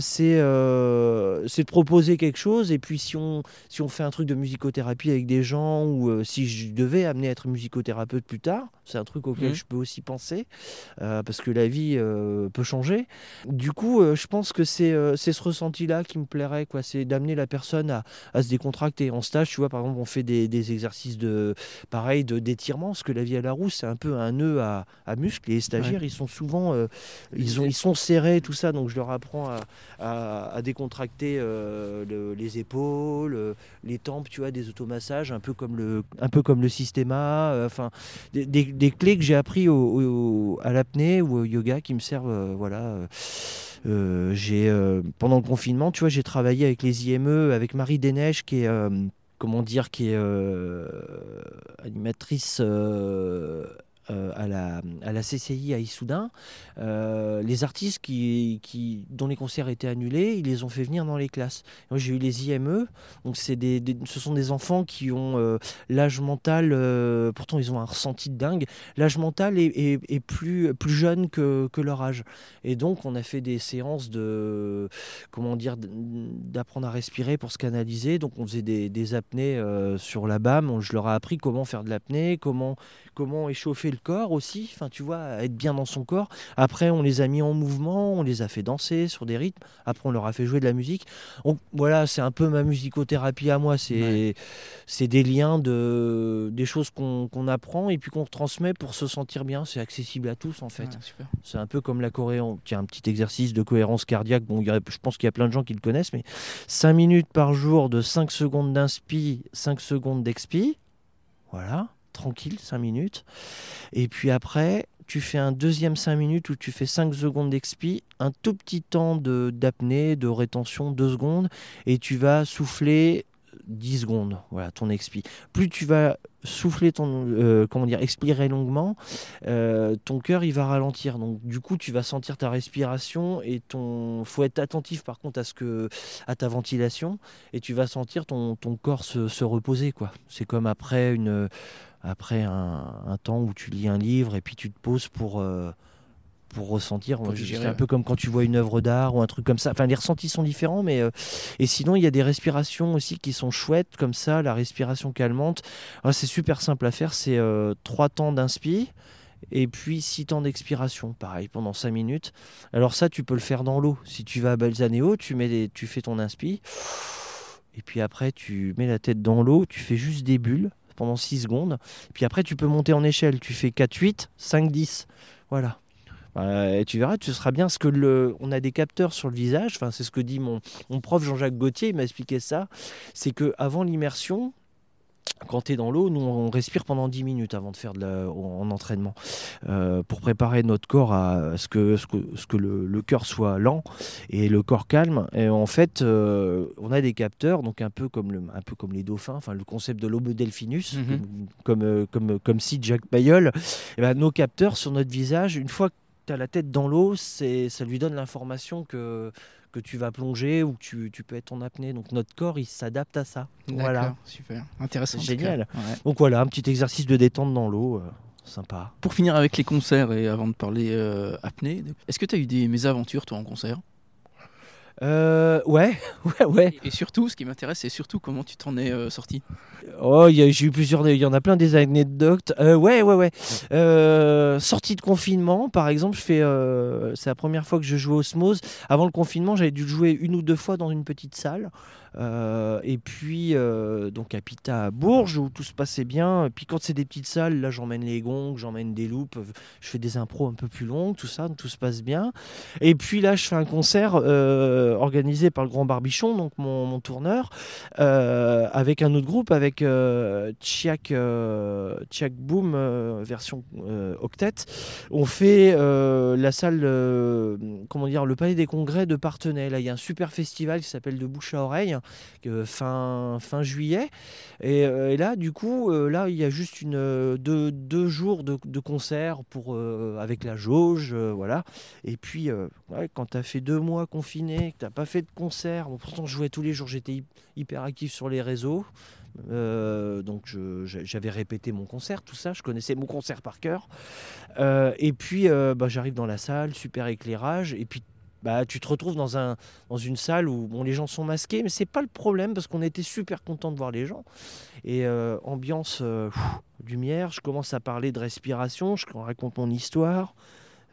c'est euh, de proposer quelque chose. Et puis, si on, si on fait un truc de musicothérapie avec des gens, ou euh, si je devais amener à être musicothérapeute plus tard, c'est un truc auquel Mhm. je peux aussi penser, euh, parce que la vie euh, peut changer. Du coup, je pense que c'est ce ressenti-là qui me plairait, quoi. C'est d'amener la personne à, à se décontracter. En stage, tu vois, par exemple, on fait des, des exercices de pareil de d'étirement, parce que la vie à la roue, c'est un peu un nœud à, à muscles. Et les stagiaires, ils sont souvent, ils, ont, ils sont serrés, tout ça. Donc, je leur apprends à, décontracter le- les épaules, les tempes, tu vois, des automassages, un peu comme le, un peu comme le euh, Enfin, des, des- clés que j'ai appris au, à l'apnée ou au yoga qui me servent, euh, voilà. euh, j'ai pendant le confinement, tu vois, j'ai travaillé avec les IME, avec Marie Desneiges qui est comment dire, qui est animatrice euh, à, la, CCI à Issoudun, euh, les artistes qui, dont les concerts étaient annulés, ils les ont fait venir dans les classes. J'ai eu les IME, donc ce sont des enfants qui ont euh, l'âge mental, pourtant ils ont un ressenti de dingue, l'âge mental est, plus, jeune que, leur âge. Et donc, on a fait des séances de, comment dire, d'apprendre à respirer pour se canaliser. Donc, on faisait des, des apnées sur la BAM, je leur ai appris comment faire de l'apnée, comment, comment échauffer le corps aussi, enfin tu vois, être bien dans son corps. Après, on les a mis en mouvement, on les a fait danser sur des rythmes. Après, on leur a fait jouer de la musique. Donc voilà, c'est un peu ma musicothérapie à moi. C'est c'est des liens de des choses qu'on apprend et puis qu'on transmet pour se sentir bien. C'est accessible à tous en fait. c'est un peu comme la coréance. Tiens, un petit exercice de cohérence cardiaque. Bon, je pense qu'il y a plein de gens qui le connaissent, mais 5 minutes par jour de 5 secondes d'inspi, 5 secondes d'expi. Voilà tranquille, 5 minutes. Et puis après, tu fais un deuxième 5 minutes où tu fais 5 secondes d'expi, un tout petit temps d'apnée, de, rétention, 2 secondes, et tu vas souffler 10 secondes, voilà ton expi. Plus tu vas souffler ton, euh, comment dire, expirer longuement, euh, ton cœur il va ralentir. Donc du coup tu vas sentir ta respiration et ton, faut être attentif par contre à ce que, à ta ventilation et tu vas sentir ton, ton corps se, se reposer quoi. C'est comme après une après un, temps où tu lis un livre et puis tu te poses pour, euh, pour ressentir. C'est un peu comme quand tu vois une œuvre d'art ou un truc comme ça. Enfin, les ressentis sont différents, mais euh, et sinon il y a des respirations aussi qui sont chouettes comme ça. La respiration calmante, ah, c'est super simple à faire. C'est euh, trois temps d'inspi et puis six temps d'expiration, pareil, pendant cinq minutes. Alors ça, tu peux le faire dans l'eau. Si tu vas à Balzaneo, tu, mets tu fais ton inspi, et puis après, tu mets la tête dans l'eau, tu fais juste des bulles, pendant 6 secondes. Puis après, tu peux monter en échelle. Tu fais 4, 8, 5, 10. Voilà. Euh, et tu verras, tu seras bien. Ce que le, on a des capteurs sur le visage. Enfin, c'est ce que dit mon, mon prof Jean-Jacques Gauthier. Il m'a expliqué ça. C'est que avant l'immersion, quand tu es dans l'eau, nous on respire pendant 10 minutes avant de faire de la, en entraînement euh, pour préparer notre corps à ce que, ce que, ce que le, le cœur soit lent et le corps calme. Et en fait, euh, on a des capteurs, donc un peu comme, le, un peu comme les dauphins, enfin le concept de l'Homo delphinus, mhm. comme, euh, comme, comme, si Jacques Bayol. Et ben, nos capteurs sur notre visage, une fois que tu as la tête dans l'eau, ça lui donne l'information que que tu vas plonger ou que tu, tu peux être en apnée. Donc notre corps, il s'adapte à ça. Voilà. Super, intéressant. Génial. Donc voilà, un petit exercice de détente dans l'eau. Euh, sympa. Pour finir avec les concerts et avant de parler euh, apnée, est-ce que tu as eu des mésaventures toi en concert? Euh, ouais, ouais, ouais. Et surtout, ce qui m'intéresse, c'est surtout comment tu t'en es euh, sorti. Oh, j'ai eu plusieurs, il y en a plein des anecdotes. Euh, ouais, ouais, ouais. Euh, sortie de confinement, par exemple, je fais, euh, c'est la première fois que je joue Osmose. Avant le confinement, j'avais dû jouer une ou deux fois dans une petite salle. Euh, et puis, euh, donc à Pita à Bourges, où tout se passait bien. Puis quand c'est des petites salles, là j'emmène les gongs, j'emmène des loupes, je fais des impros un peu plus longues, tout ça, tout se passe bien. Et puis là, je fais un concert euh, organisé par le Grand Barbichon, donc mon, mon tourneur, avec un autre groupe, avec Chiak, Chiak Boom, version octet. On fait la salle, comment dire, le Palais des Congrès de Partenay. Là, il y a un super festival qui s'appelle De Bouche à Oreille fin, fin juillet. Et, euh, là, du coup, euh, là, il y a juste une, euh, deux, deux jours de, concert pour, avec la jauge. voilà. Et puis, quand tu as fait deux mois confiné, que tu n'as pas fait de concert, pourtant je jouais tous les jours, j'étais hyper actif sur les réseaux. donc j'avais répété mon concert, tout ça, je connaissais mon concert par cœur. et puis bah, j'arrive dans la salle, super éclairage, et puis bah, tu te retrouves dans, un, dans une salle où bon, les gens sont masqués, mais c'est pas le problème parce qu'on était super content de voir les gens. Et euh, ambiance, euh, lumière, je commence à parler de respiration, je raconte mon histoire,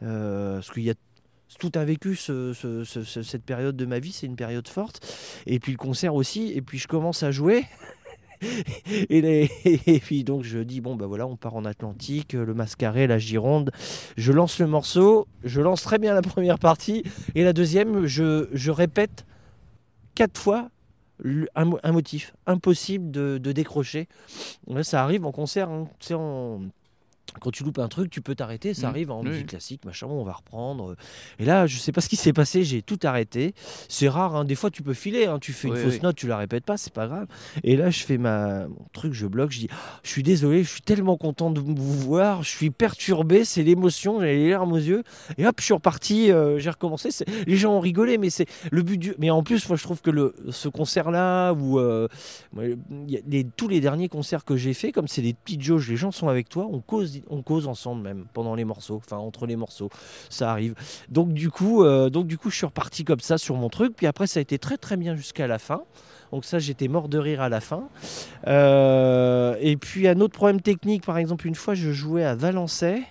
euh, parce qu'il y a tout a vécu cette période de ma vie, c'est une période forte. Et puis le concert aussi, et puis je commence à jouer. et, puis donc je dis bon ben voilà on part en Atlantique, le mascaré, la Gironde. Je lance le morceau, je lance très bien la première partie et la deuxième je, répète quatre fois un, motif impossible de, décrocher. ça arrive en concert, hein, en, quand tu loupes un truc, tu peux t'arrêter, ça Mm. arrive en Oui, musique classique, machin, on va reprendre. Et là, je sais pas ce qui s'est passé, j'ai tout arrêté. C'est rare, hein, des fois tu peux filer, hein, tu fais une fausse oui. note, tu la répètes pas, c'est pas grave. Et là, je fais ma mon truc, je bloque, je dis, Ah, je suis désolé, je suis tellement content de vous voir, je suis perturbé, c'est l'émotion, j'ai les larmes aux yeux. Et hop, je suis reparti, euh, j'ai recommencé. Les gens ont rigolé, mais c'est le but du. Mais en plus, moi, je trouve que le, ce concert-là, où euh, les- tous les derniers concerts que j'ai fait, comme c'est des petites jauges, les gens sont avec toi, on cause, on cause ensemble même pendant les morceaux, enfin entre les morceaux, ça arrive. Donc du coup, euh, donc je suis reparti comme ça sur mon truc. Puis après, ça a été très très bien jusqu'à la fin. Donc ça, j'étais mort de rire à la fin. Euh, et puis un autre problème technique, par exemple, une fois, je jouais à Valençay.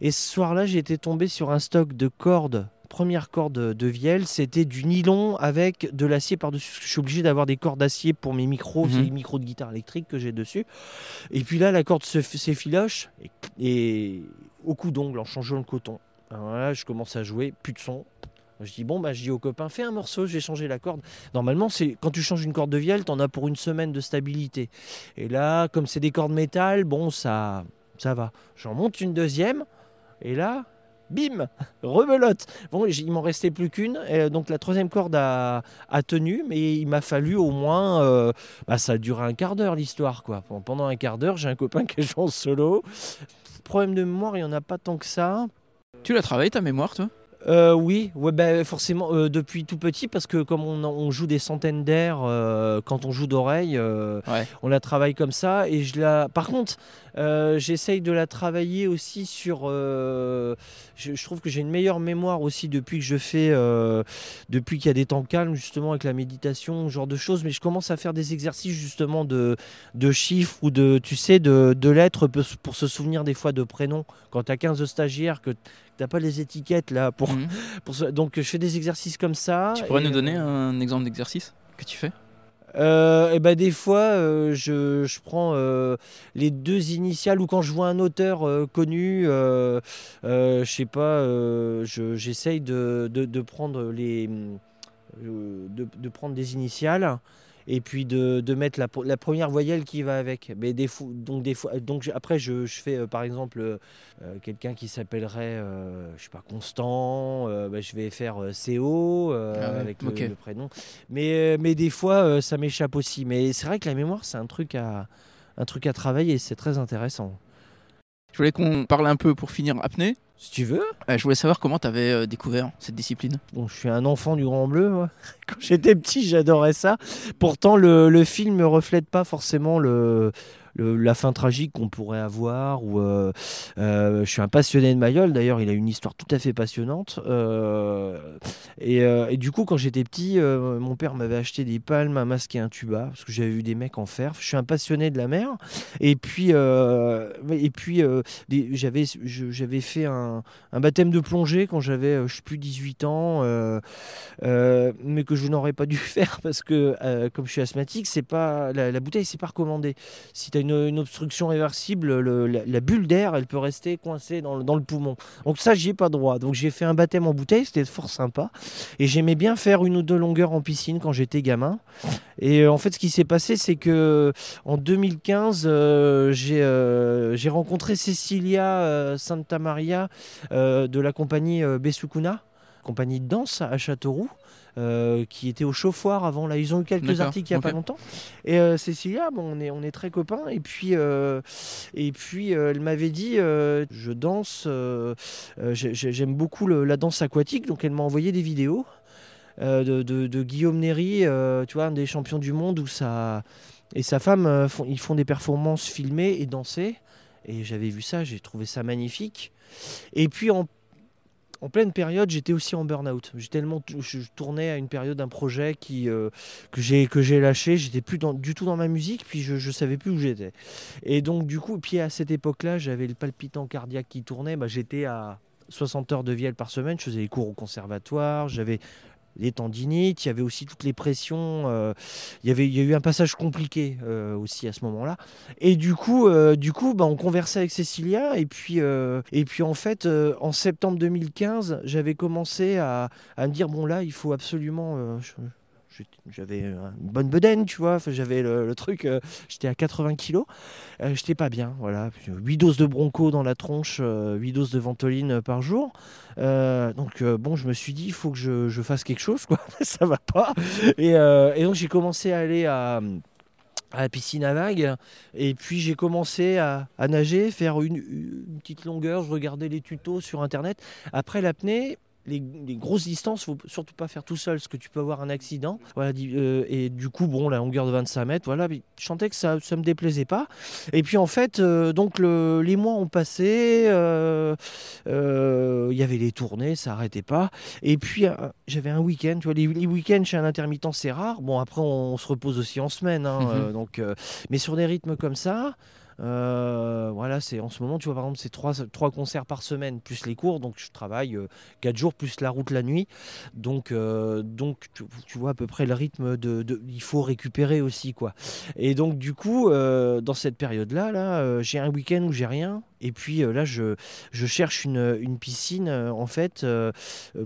Et ce soir-là, j'étais tombé sur un stock de cordes. Première corde de vielle, c'était du nylon avec de l'acier par-dessus. Je suis obligé d'avoir des cordes d'acier pour mes micros, c'est les micros de guitare électrique que j'ai dessus. Et puis là, la corde se- s'effiloche et, et au coup d'ongle, en changeant le coton. Alors là, je commence à jouer, plus de son. Je dis bon bah je dis au copain fais un morceau, je vais changer la corde. Normalement c'est quand tu changes une corde de vielle, t'en as pour une semaine de stabilité. Et là comme c'est des cordes métal, bon ça ça va. J'en monte une deuxième et là bim rebelote. Bon il m'en restait plus qu'une et donc la troisième corde a, a tenu mais il m'a fallu au moins euh, bah, ça a duré un quart d'heure l'histoire quoi. Pendant- un quart d'heure j'ai un copain qui joue en solo. Problème de mémoire il y en a pas tant que ça. Tu l'as travaillé ta mémoire, toi? Euh, oui, ouais, bah, forcément euh, depuis tout petit parce que comme on, on joue des centaines d'airs euh, quand on joue d'oreille, euh, Ouais. on la travaille comme ça et je la. Par contre, euh, j'essaye de la travailler aussi sur. euh, je, je trouve que j'ai une meilleure mémoire aussi depuis que je fais, euh, depuis qu'il y a des temps calmes justement avec la méditation, ce genre de choses. Mais je commence à faire des exercices justement de de chiffres ou de, tu sais, de, de lettres pour, se souvenir des fois de prénoms. Quand tu as 15 stagiaires que t'as pas les étiquettes là pour Mhm. pour donc je fais des exercices comme ça. Tu pourrais et, nous donner un exemple d'exercice que tu fais? Euh, et ben des fois, euh, je, je prends euh, les deux initiales ou quand je vois un auteur connu, je sais pas, euh, je- j'essaye de, de, prendre les de prendre des initiales et puis de, de mettre la, la première voyelle qui va avec. Mais des donc des fois, donc après je, je fais euh, par exemple euh, euh, quelqu'un qui s'appellerait, euh, je sais pas, Constant. bah, je vais faire CO Ah ouais, avec le, prénom. Mais, mais des fois, ça m'échappe aussi. Mais c'est vrai que la mémoire, c'est un truc à, un truc à travailler. C'est très intéressant. Je voulais qu'on parle un peu pour finir apnée. Si tu veux. Euh, je voulais savoir comment tu avais découvert cette discipline. Bon, je suis un enfant du Grand Bleu. moi. Quand j'étais petit, j'adorais ça. Pourtant, le, le film ne reflète pas forcément le, la fin tragique qu'on pourrait avoir. Ou, euh, euh, je suis un passionné de Mayol. D'ailleurs, il a une histoire tout à fait passionnante. Euh, et, du coup, quand j'étais petit, mon père m'avait acheté des palmes, un masque et un tuba, parce que j'avais vu des mecs en faire. Je suis un passionné de la mer. Et puis, et puis j'avais j'avais fait un, baptême de plongée quand j'avais, je sais plus, 18 ans. mais que je n'aurais pas dû faire parce que comme je suis asthmatique, c'est pas la, la bouteille c'est pas recommandé. Si tu as une, obstruction réversible, le- la, bulle d'air elle peut rester coincée dans le, dans le poumon. Donc ça j'y ai pas droit. Donc j'ai fait un baptême en bouteille, c'était fort sympa. Et j'aimais bien faire une ou deux longueurs en piscine quand j'étais gamin. Et euh, en fait ce qui s'est passé c'est que en 2015 euh, j'ai euh, j'ai rencontré Cecilia Santa Maria de la compagnie Besukuna compagnie de danse à Châteauroux. Euh, qui était au chauffoir avant. Là ils ont eu quelques articles il y a pas longtemps. Et euh, Cécilia bon, on est on est très copains. Et puis euh, et puis euh, elle m'avait dit je danse j'ai- j'ai- j'aime beaucoup le- la danse aquatique. Donc elle m'a envoyé des vidéos de, de- de Guillaume Néry tu vois un des champions du monde où ça et sa femme font, ils font des performances filmées et dansées. Et j'avais vu ça j'ai trouvé ça magnifique. Et puis en en pleine période, j'étais aussi en burn-out. Tellement, je je tournais à une période d'un projet qui euh, que j'ai que j'ai lâché. J'étais plus dans- du tout dans ma musique, puis je, je savais plus où j'étais. Et donc du coup, puis à cette époque-là, j'avais le palpitant cardiaque qui tournait. Bah, j'étais à 60 heures de vielle par semaine. Je faisais les cours au conservatoire. J'avais les tendinites, il y avait aussi toutes les pressions. euh, il, y avait, il y a eu un passage compliqué euh, aussi à ce moment-là. Et du coup, euh, du coup bah, on conversait avec Cécilia. Et puis, et puis en fait, en septembre 2015, j'avais commencé à, à me dire bon, là, il faut absolument. J'avais une bonne bedaine, tu vois. j'avais le, truc, euh, j'étais à 80 kilos. Euh, j'étais pas bien, voilà. 8 doses de bronco dans la tronche, 8 doses de ventoline par jour. donc, bon, je me suis dit, il faut que je, fasse quelque chose, quoi. Ça va pas. Et, donc, j'ai commencé à aller à la piscine à vagues. Et puis j'ai commencé à, nager, faire une, petite longueur. Je regardais les tutos sur Internet. Après l'apnée, les, grosses distances, faut surtout pas faire tout seul, parce que tu peux avoir un accident. Voilà, euh, et du coup, bon, la longueur de 25 mètres, voilà, je sentais que ça, ça me déplaisait pas. Et puis en fait, euh, donc les mois ont passé, euh, il y avait les tournées, ça arrêtait pas. Et puis j'avais un week-end, tu vois, les, week-ends chez un intermittent, c'est rare. Bon, après, on, se repose aussi en semaine, hein, mhm. donc, mais sur des rythmes comme ça. Euh, voilà, c'est en ce moment, tu vois, par exemple, c'est trois, trois concerts par semaine, plus les cours. Donc, je travaille euh, quatre jours, plus la route la nuit. Donc, euh, donc tu, vois à peu près le rythme de, Il faut récupérer aussi, quoi. Et donc, du coup, dans cette période-là, là, j'ai un week-end où j'ai rien. Et puis là, je, je cherche une, une piscine, en fait,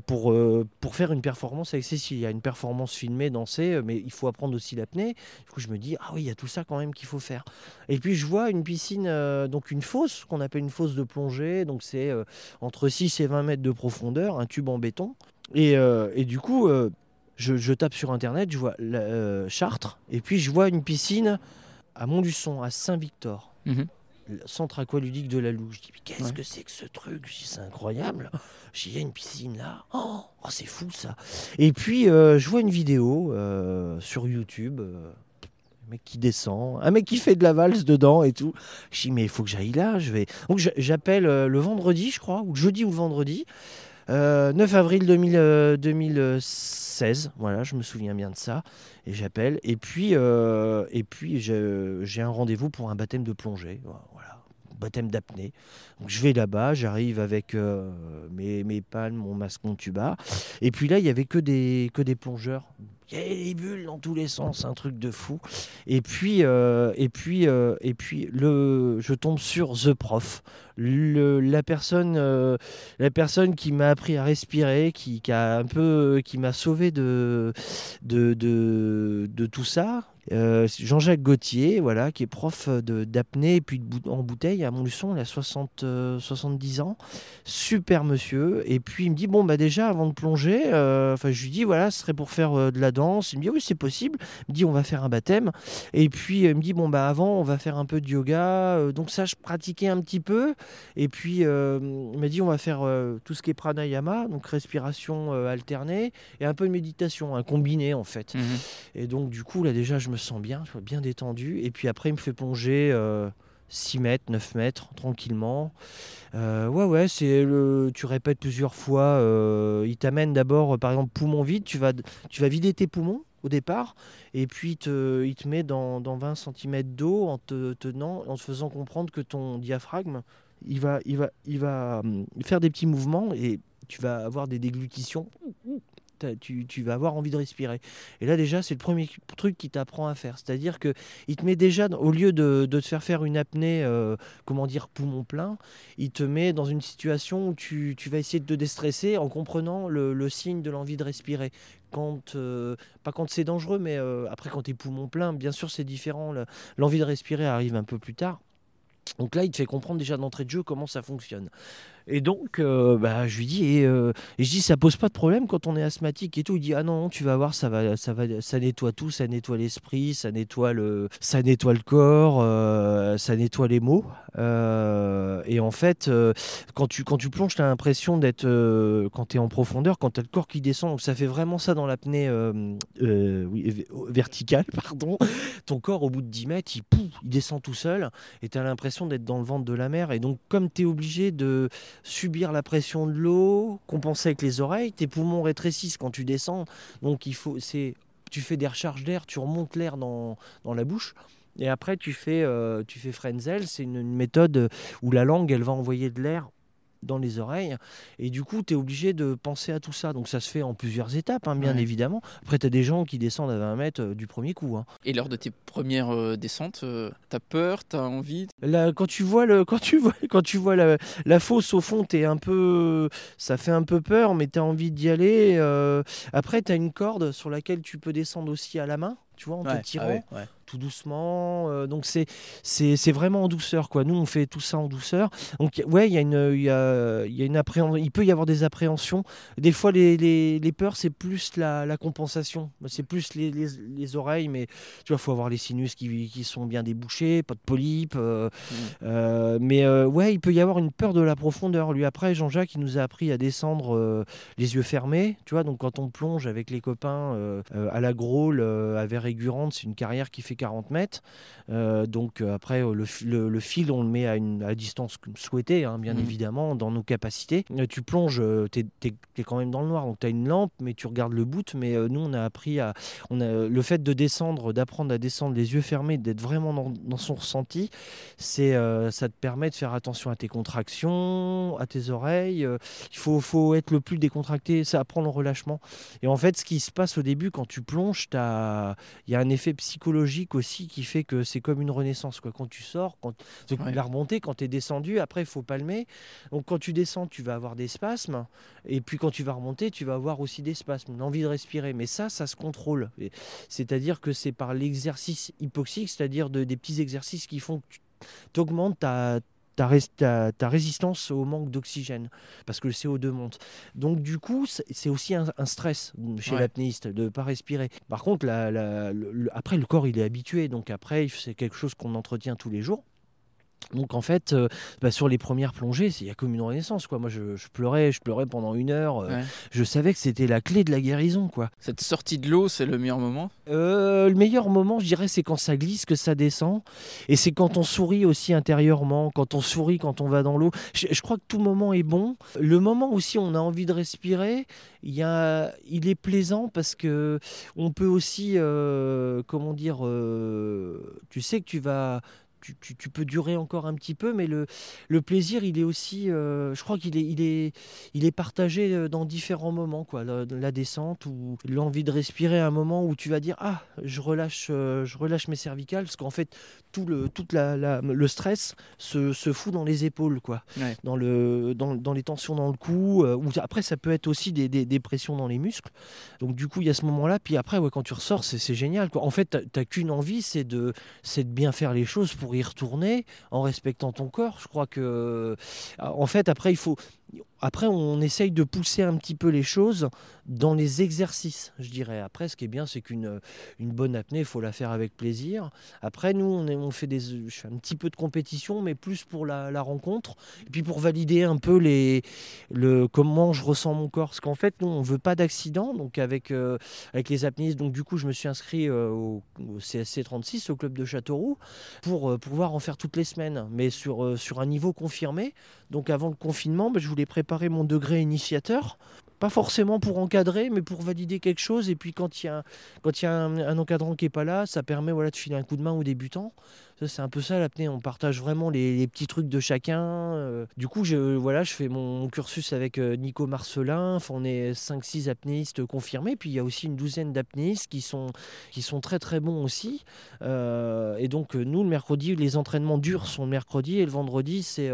pour, pour faire une performance avec Cécile. Il y a une performance filmée, dansée, mais il faut apprendre aussi l'apnée. Du coup, je me dis, ah oui, il y a tout ça quand même qu'il faut faire. Et puis, je vois une piscine, donc une fosse, qu'on appelle une fosse de plongée. Donc, c'est entre 6 et 20 mètres de profondeur, un tube en béton. Et, et du coup, je, je, tape sur Internet, je vois Chartres, et puis je vois une piscine à Montluçon, à Saint-Victor. Mhm centre aqualudique de la Loue. Je dis, mais qu'est-ce que c'est que ce truc? C'est incroyable. Il y a une piscine là. Oh, oh, c'est fou ça. Et puis, euh, je vois une vidéo euh, sur YouTube. Euh, un mec qui descend, un mec qui fait de la valse dedans et tout. Je dis, mais il faut que j'aille là. Je vais... Donc, j'appelle le vendredi, je crois, ou le jeudi ou vendredi. 9 avril 2016, voilà, je me souviens bien de ça, et j'appelle. Et puis, et puis j'ai un rendez-vous pour un baptême de plongée baptême d'apnée. Donc je vais là-bas, j'arrive avec euh, mes, mes palmes, mon masque, mon tuba. Et puis là, il y avait que des, que des plongeurs. Il y avait des bulles dans tous les sens, un truc de fou. Et puis, euh, et puis, euh, et puis le, je tombe sur The Prof, la, personne, la personne qui m'a appris à respirer, qui, un peu, qui m'a sauvé de, de, de, de tout ça, euh, Jean-Jacques Gauthier, voilà, qui est prof d'apnée et puis de, en bouteille à Montluçon, il a 60, 70 euh, ans. Super monsieur. Et puis il me dit, bon, bah déjà, avant de plonger, euh, enfin je lui dis, voilà, ce serait pour faire de la danse. Il me dit, oui, c'est possible. Il me dit, on va faire un baptême. Et puis il me dit, bon, bah avant, on va faire un peu de yoga. donc ça, je pratiquais un petit peu. Et puis il m'a dit, on va faire tout ce qui est pranayama, donc respiration alternée, et un peu de méditation, un combiné en fait. Mmh et donc du coup, là déjà, je me sens bien, bien détendu. Et puis après, il me fait plonger 6 euh, mètres, 9 mètres, tranquillement. Euh, ouais, ouais, c'est le, tu répètes plusieurs fois. Euh, il t'amène d'abord, par exemple, poumon vide. Tu vas, tu vas vider tes poumons au départ, et puis il te, il te met dans, dans 20 cm d'eau en te tenant, en te faisant comprendre que ton diaphragme, il va, il va, il va hum, faire des petits mouvements et tu vas avoir des déglutitions tu, vas avoir envie de respirer. Et là déjà, c'est le premier truc qui t'apprend à faire. C'est-à-dire que il te met déjà, au lieu de, te faire faire une apnée, euh, comment dire, poumon plein, il te met dans une situation où tu, vas essayer de te déstresser en comprenant le, signe de l'envie de respirer. Quand, euh, pas quand c'est dangereux, mais euh, après quand tu es poumon plein, bien sûr c'est différent. L'envie de respirer arrive un peu plus tard. Donc là, il te fait comprendre déjà d'entrée de jeu comment ça fonctionne. Et donc, euh, bah, je lui dis, euh, et, dis, ça pose pas de problème quand on est asthmatique et tout. Il dit, ah non, tu vas voir, ça va, ça va, ça nettoie tout, ça nettoie l'esprit, ça nettoie le, ça nettoie le corps, euh, ça nettoie les mots. Et en fait, quand tu, quand tu plonges, tu as l'impression d'être, quand tu es en profondeur, quand tu as le corps qui descend, donc ça fait vraiment ça dans l'apnée oui, verticale, pardon. Ton corps, au bout de 10 mètres, il, il descend tout seul et tu as l'impression d'être dans le ventre de la mer. Et donc, comme tu es obligé de subir la pression de l'eau, compenser avec les oreilles, tes poumons rétrécissent quand tu descends. Donc il faut, c'est, tu fais des recharges d'air, tu remontes l'air dans, dans la bouche. Et après, tu fais, euh, tu fais Frenzel, c'est une, méthode où la langue, elle va envoyer de l'air dans les oreilles. Et du coup, tu es obligé de penser à tout ça. Donc ça se fait en plusieurs étapes, hein, bien Ouais. évidemment. Après, tu as des gens qui descendent à 20 mètres euh, du premier coup. hein. Et lors de tes premières euh, descentes, euh, t'as peur, t'as envie Là, quand tu vois le, quand tu vois, quand tu vois la, la fosse au fond, t'es un peu, ça fait un peu peur, mais tu as envie d'y aller. euh. Après, tu as une corde sur laquelle tu peux descendre aussi à la main. Tu vois, en te tirant. Tout doucement. euh, donc c'est c'est c'est vraiment en douceur quoi. Nous on fait tout ça en douceur. Donc ouais, il y a une il y a, il y a une appréhension. Il peut y avoir des appréhensions. Des fois les, les, les peurs c'est plus la, la compensation. C'est plus les, les, les oreilles, mais tu vois faut avoir les sinus qui, qui sont bien débouchés, pas de polypes. euh, euh, mais ouais, il peut y avoir une peur de la profondeur. Lui après Jean-Jacques il nous a appris à descendre les yeux fermés. Tu vois donc quand on plonge avec les copains à la euh, à Vérégurande, c'est une carrière qui fait 40 mètres. Euh, donc euh, après, euh, le, fi- le- le fil, on le met à, une, à distance souhaitée, hein, bien Mhm. évidemment, dans nos capacités. Tu plonges, tu es, quand même dans le noir, donc tu as une lampe, mais tu regardes le bout. Mais nous, on a appris à... On a, le fait de descendre, d'apprendre à descendre les yeux fermés, d'être vraiment dans, dans son ressenti, c'est ça te permet de faire attention à tes contractions, à tes oreilles. il faut, faut être le plus décontracté, ça apprend le relâchement. Et en fait, ce qui se passe au début, quand tu plonges, il y a un effet psychologique aussi qui fait que c'est comme une renaissance. Quoi. Quand tu sors, quand, Ouais. la remontée, quand tu es descendu, après il faut palmer. Donc quand tu descends, tu vas avoir des spasmes. Et puis quand tu vas remonter, tu vas avoir aussi des spasmes, l'envie de respirer. Mais ça, ça se contrôle. C'est-à-dire que c'est par l'exercice hypoxique, c'est-à-dire de- des petits exercices qui font que tu augmentes ta, ta, ta- ta résistance au manque d'oxygène, parce que le CO2 monte. Donc du coup, c'est c'est aussi un, un stress chez Ouais. l'apnéiste de ne pas respirer. Par contre, la- la- le- le- après, le corps, il est habitué, donc après, c'est quelque chose qu'on entretient tous les jours. Donc en fait, euh, bah, sur les premières plongées, il y a comme une renaissance. Quoi. Moi, je, je pleurais, je pleurais pendant une heure. euh, Ouais. Je savais que c'était la clé de la guérison. quoi. Cette sortie de l'eau, c'est le meilleur moment? Euh, le meilleur moment, je dirais, c'est quand ça glisse, que ça descend. Et c'est quand on sourit aussi intérieurement, quand on sourit, quand on va dans l'eau. Je, je crois que tout moment est bon. Le moment aussi, on a envie de respirer, il, y a, il est plaisant parce que on peut aussi, comment dire, tu sais que tu vas. Tu, peux durer encore un petit peu, mais le, le plaisir, il est aussi, euh, je crois qu'il est, il est, il est partagé euh, dans différents moments, quoi. La, la descente ou l'envie de respirer à un moment où tu vas dire ah, je relâche, euh, je relâche mes cervicales, parce qu'en fait tout le, toute la, la- le stress se, se fout dans les épaules, quoi. Ouais. Dans le, dans, dans les tensions dans le cou. euh, ou après ça peut être aussi des, des, des pressions dans les muscles. Donc du coup il y a ce moment-là. Puis après ouais, quand tu ressors, c'est génial, quoi. En fait t'as- t'as qu'une envie, c'est de, c'est de bien faire les choses pour y retourner en respectant ton corps. Je crois que en fait après il faut après, on essaye de pousser un petit peu les choses dans les exercices, je dirais. Après, ce qui est bien, c'est qu'une une bonne apnée, il faut la faire avec plaisir. Après, nous, on, fait des, je fais un petit peu de compétition, mais plus pour la, rencontre, et puis pour valider un peu les, le, comment je ressens mon corps. Parce qu'en fait, nous, on veut pas d'accident, donc avec, euh, avec les apnéistes. Donc, du coup, je me suis inscrit euh, au, au CSC 36, au club de Châteauroux, pour euh, pouvoir en faire toutes les semaines, mais sur, euh, sur un niveau confirmé. Donc avant le confinement, bah, je voulais préparer mon degré initiateur. Pas forcément pour encadrer, mais pour valider quelque chose. Et puis quand il y a, un encadrant qui n'est pas là, ça permet voilà, de filer un coup de main aux débutants. C'est un peu ça l'apnée. On partage vraiment les, petits trucs de chacun. Euh, du coup, je, voilà, je fais mon, cursus avec euh, Nico Marcelin. On est 5-6 apnéistes confirmés. Puis il y a aussi une douzaine d'apnéistes qui sont, qui sont très très bons aussi. Euh, et donc, nous, le mercredi, les entraînements durs sont le mercredi. Et le vendredi, c'est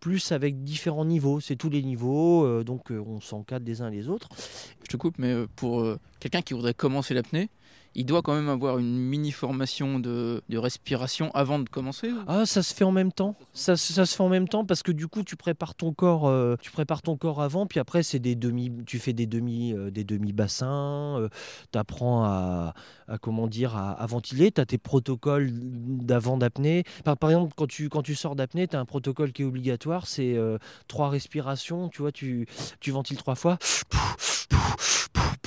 plus avec différents niveaux. C'est tous les niveaux. donc, on s'encadre les uns les autres. Je te coupe, mais pour quelqu'un qui voudrait commencer l'apnée, il doit quand même avoir une mini formation de, de respiration avant de commencer Ah, ça se fait en même temps. Ça, se- fait en même temps parce que du coup, tu prépares ton corps, euh, tu prépares ton corps avant, puis après, c'est des demi, tu fais des demi, euh, des demi bassins. tu apprends à, comment dire, à, à ventiler. Tu as tes protocoles d'avant d'apnée. Par, exemple, quand tu, quand tu sors d'apnée, tu as un protocole qui est obligatoire. C'est euh, trois respirations. Tu vois, tu, tu ventiles trois fois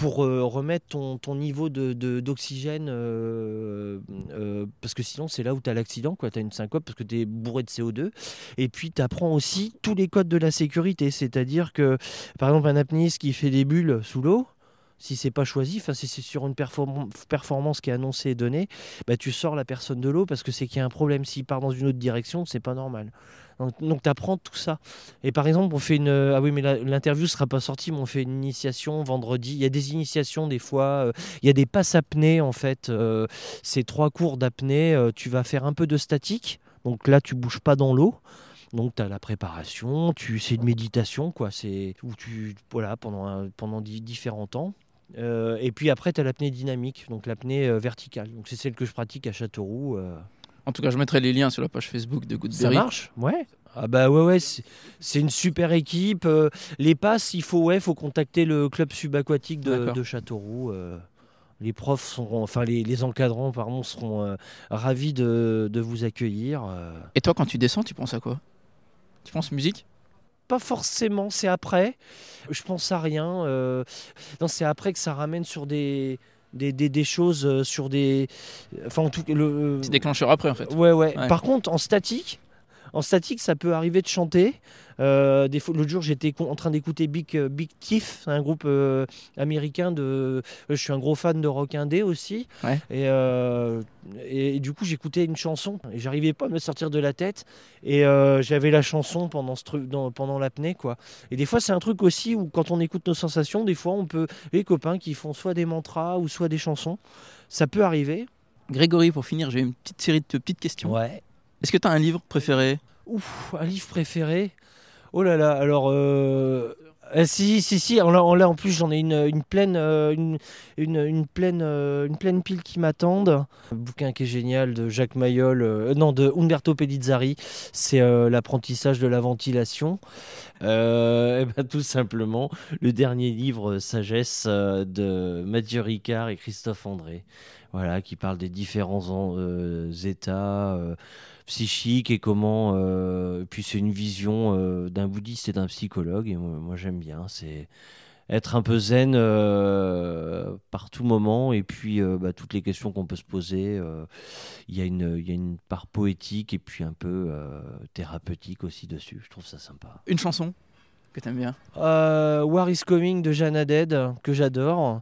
pour euh, remettre ton, niveau d'oxygène, euh, euh, parce que sinon c'est là où tu as l'accident, tu as une syncope parce que tu es bourré de CO2. Et puis tu apprends aussi tous les codes de la sécurité, c'est-à-dire que par exemple un apnéiste qui fait des bulles sous l'eau, si c'est pas choisi, si c'est sur une perform- performance qui est annoncée et donnée, bah, tu sors la personne de l'eau parce que c'est qu'il y a un problème. S'il part dans une autre direction, c'est pas normal. Donc, tu apprends tout ça. Et par exemple, on fait une. Ah oui, mais l'interview sera pas sortie, mais on fait une initiation vendredi. Il y a des initiations des fois. euh, il y a des passes apnées en fait. euh, c'est trois cours d'apnée. euh, tu vas faire un peu de statique. Donc là, tu bouges pas dans l'eau. Donc tu as la préparation, tu c'est une méditation quoi, c'est où tu voilà pendant pendant di- différents temps. Euh, et puis après tu as l'apnée dynamique, donc l'apnée euh, verticale. Donc c'est celle que je pratique à Châteauroux. euh. En tout cas, je mettrai les liens sur la page Facebook de Ça Goodberry. marche Ouais. Ah bah ouais ouais, c'est une super équipe. euh, les passes, il faut ouais, faut contacter le club subaquatique de, Châteauroux. euh. les profs seront, enfin les, les encadrants pardon, seront euh, ravis de, de vous accueillir. euh. Et toi, quand tu descends, tu penses à quoi? Tu penses musique? Pas forcément, c'est après. Je pense à rien. euh, non, c'est après que ça ramène sur des des, des, des choses, euh, sur des, enfin en tout cas le. C'est déclencheur après, en fait. Ouais, ouais, Ouais. Par contre, en statique, en statique, ça peut arriver de chanter. Euh, L'autre jour, j'étais en train d'écouter Big, euh, Big Thief, un groupe euh, américain de. Je suis un gros fan de rock indé aussi. Ouais. Et, euh, et, du coup, j'écoutais une chanson et j'arrivais pas à me sortir de la tête. Et j'avais la chanson pendant ce truc, dans- pendant l'apnée, quoi. Et des fois, c'est un truc aussi où quand on écoute nos sensations, des fois, on peut les copains qui font soit des mantras ou soit des chansons. Ça peut arriver. Grégory, pour finir, j'ai une petite série de petites questions. Ouais. Est-ce que tu as un livre préféré Ouf, un livre préféré. Oh là là, alors. euh, euh, si, si, si. En là, en, plus, j'en ai une, pleine, euh, une, une, pleine, une pleine pile qui m'attendent. Un bouquin qui est génial de Jacques Mayol, non, de Umberto Pellizzari. C'est l'apprentissage de la ventilation. Euh, eh ben, tout simplement, le dernier livre Sagesse de Mathieu Ricard et Christophe André. Voilà, qui parle des différents en- états. Psychique et comment. euh, puis c'est une vision euh, d'un bouddhiste et d'un psychologue, et moi, j'aime bien. C'est être un peu zen euh, par tout moment, et puis bah, toutes les questions qu'on peut se poser. Il y, a une- il y a une part poétique et puis un peu thérapeutique aussi dessus. Je trouve ça sympa. Une chanson? Que tu aimes bien Euh, is Coming de Jeanne Haddad, que j'adore.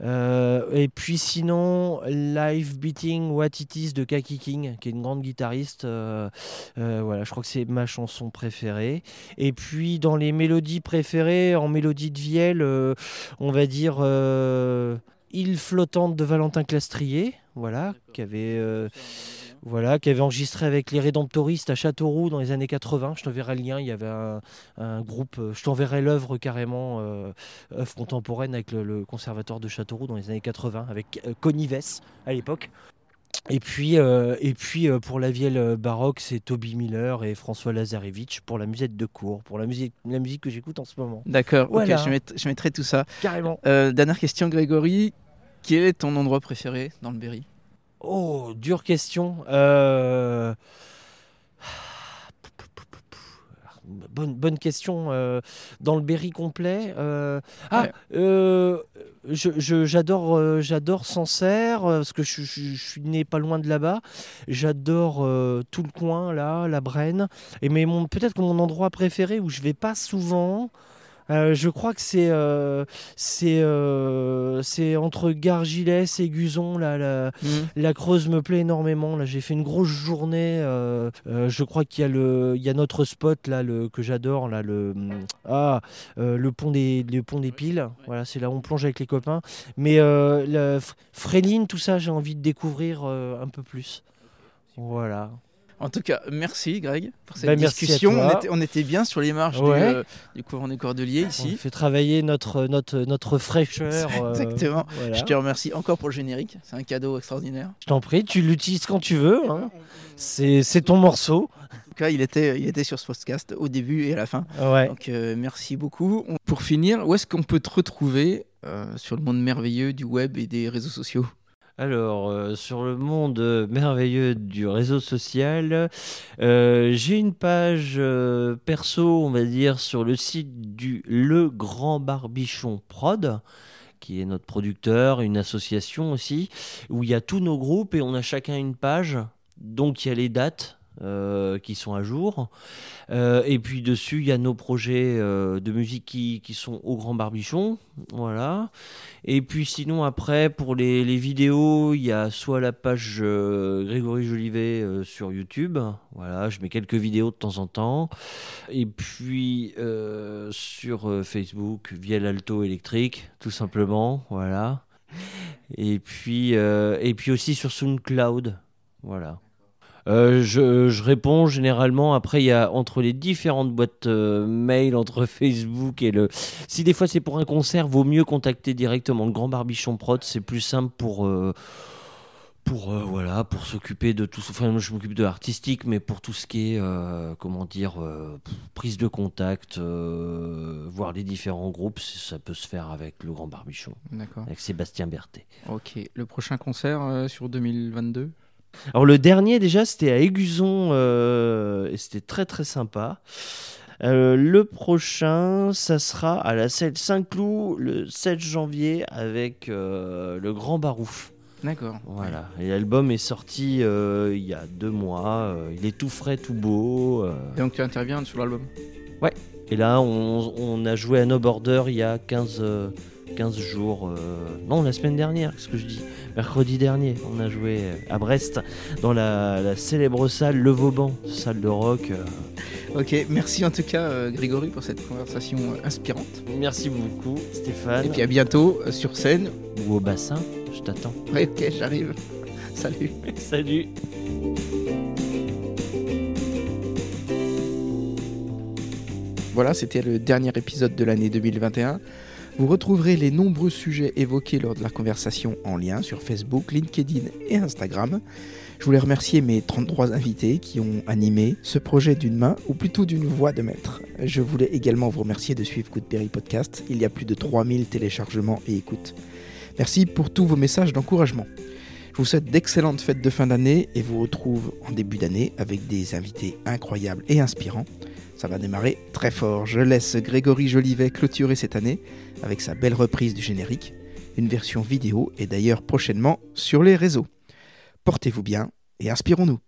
Euh, et puis sinon, Live Beating What It Is de Kaki King, qui est une grande guitariste. Euh, euh, voilà, je crois que c'est ma chanson préférée. Et puis dans les mélodies préférées, en mélodie de Vielle, on va dire Île flottante de Valentin Clastrier, voilà, qui avait. Voilà, qui avait enregistré avec les Rédemptoristes à Châteauroux dans les années 80. Je t'enverrai le lien. Il y avait un, un groupe. euh, Je t'enverrai l'œuvre carrément, euh, œuvre contemporaine avec le, le conservatoire de Châteauroux dans les années 80, avec euh, Connie Vess à l'époque. Et puis, euh, et puis euh, pour la vielle baroque, c'est Toby Miller et François Lazarevitch pour la musette de cours, pour la musique, la musique que j'écoute en ce moment. D'accord, Voilà. ok, je, mett- je mettrai tout ça. Carrément. Euh, dernière question, Grégory. Quel est ton endroit préféré dans le Berry? Oh, dure question. Euh, Bonne, bonne question. euh, Dans le Berry complet. euh, Ah, Ouais. je- je- j'adore j'adore Sancerre, parce que je, suis né pas loin de là-bas. J'adore tout le coin, là, la Brenne. Et mais peut-être que mon endroit préféré où je vais pas souvent. Euh, je crois que c'est euh, c'est euh, c'est entre Gargilès et Guzon là, la, la Creuse me plaît énormément. Là, j'ai fait une grosse journée. je crois qu'il y a le, il y a notre spot là, le que j'adore là, le ah, euh, le pont des, le pont des piles. Voilà, c'est là où on plonge avec les copains. Mais Fréline, tout ça, j'ai envie de découvrir un peu plus. Voilà. En tout cas, merci Greg pour cette Bah, discussion. On était, on était bien sur les marges Ouais. du, euh, du couvent des Cordeliers On ici. fait travailler notre notre notre fraîcheur. euh, Exactement. voilà. Je te remercie encore pour le générique. C'est un cadeau extraordinaire. Je t'en prie, tu l'utilises quand tu veux. hein. C'est ton morceau. En tout cas, il était, il était sur ce podcast au début et à la fin. Ouais. Donc, euh, merci beaucoup. On- Pour finir, où est-ce qu'on peut te retrouver euh, sur le monde merveilleux du web et des réseaux sociaux? Alors, euh, sur le monde merveilleux du réseau social, euh, j'ai une page euh, perso, on va dire, sur le site du Le Grand Barbichon Prod qui est notre producteur, une association aussi, où il y a tous nos groupes et on a chacun une page. Donc il y a les dates euh, qui sont à jour. Euh, et puis dessus, il y a nos projets euh, de musique qui, qui sont au Grand Barbichon. Voilà. Et puis sinon, après, pour les, les vidéos, il y a soit la page Grégory Jolivet sur YouTube. Voilà, je mets quelques vidéos de temps en temps. Et puis sur Facebook, via l'Alto électrique, tout simplement. Voilà. Et puis, et puis aussi sur SoundCloud. Voilà. Euh, je, réponds généralement. Après, il y a entre les différentes boîtes euh, mail, entre Facebook et le. Si des fois c'est pour un concert, vaut mieux contacter directement le Grand Barbichon Prod. C'est plus simple pour. Euh, pour voilà pour s'occuper de tout enfin je m'occupe de l'artistique mais pour tout ce qui est comment dire prise de contact voir les différents groupes ça peut se faire avec le grand barbichon d'accord avec Sébastien Berthet ok le prochain concert sur 2022 alors le dernier déjà c'était à Aiguzon euh, et c'était très très sympa. Euh, le prochain, ça sera à la salle Saint-Cloud le 7 janvier avec euh, le Grand Barouf. D'accord. Voilà. Et l'album est sorti il y a deux mois. il est tout frais, tout beau. Et donc tu interviens sur l'album? Ouais. Et là, on, on, a joué à No Border il y a 15, 15 jours. non, la semaine dernière, qu'est-ce que je dis Mercredi dernier, on a joué à Brest dans la, célèbre salle Le Vauban, salle de rock. Euh. Ok, merci en tout cas euh, Grégory pour cette conversation euh, inspirante. Merci beaucoup Stéphane. Et puis à bientôt sur scène. Ou au bassin, je t'attends. Ouais, ok, j'arrive. Salut. Salut. Voilà, c'était le dernier épisode de l'année 2021. Vous retrouverez les nombreux sujets évoqués lors de la conversation en lien sur Facebook, LinkedIn et Instagram. Je voulais remercier mes 33 invités qui ont animé ce projet d'une main ou plutôt d'une voix de maître. Je voulais également vous remercier de suivre Goodberry Podcast. Il y a plus de 3000 téléchargements et écoutes. Merci pour tous vos messages d'encouragement. Je vous souhaite d'excellentes fêtes de fin d'année et vous retrouve en début d'année avec des invités incroyables et inspirants. Ça va démarrer très fort. Je laisse Grégory Jolivet clôturer cette année avec sa belle reprise du générique. Une version vidéo est d'ailleurs prochainement sur les réseaux. Portez-vous bien et inspirons-nous.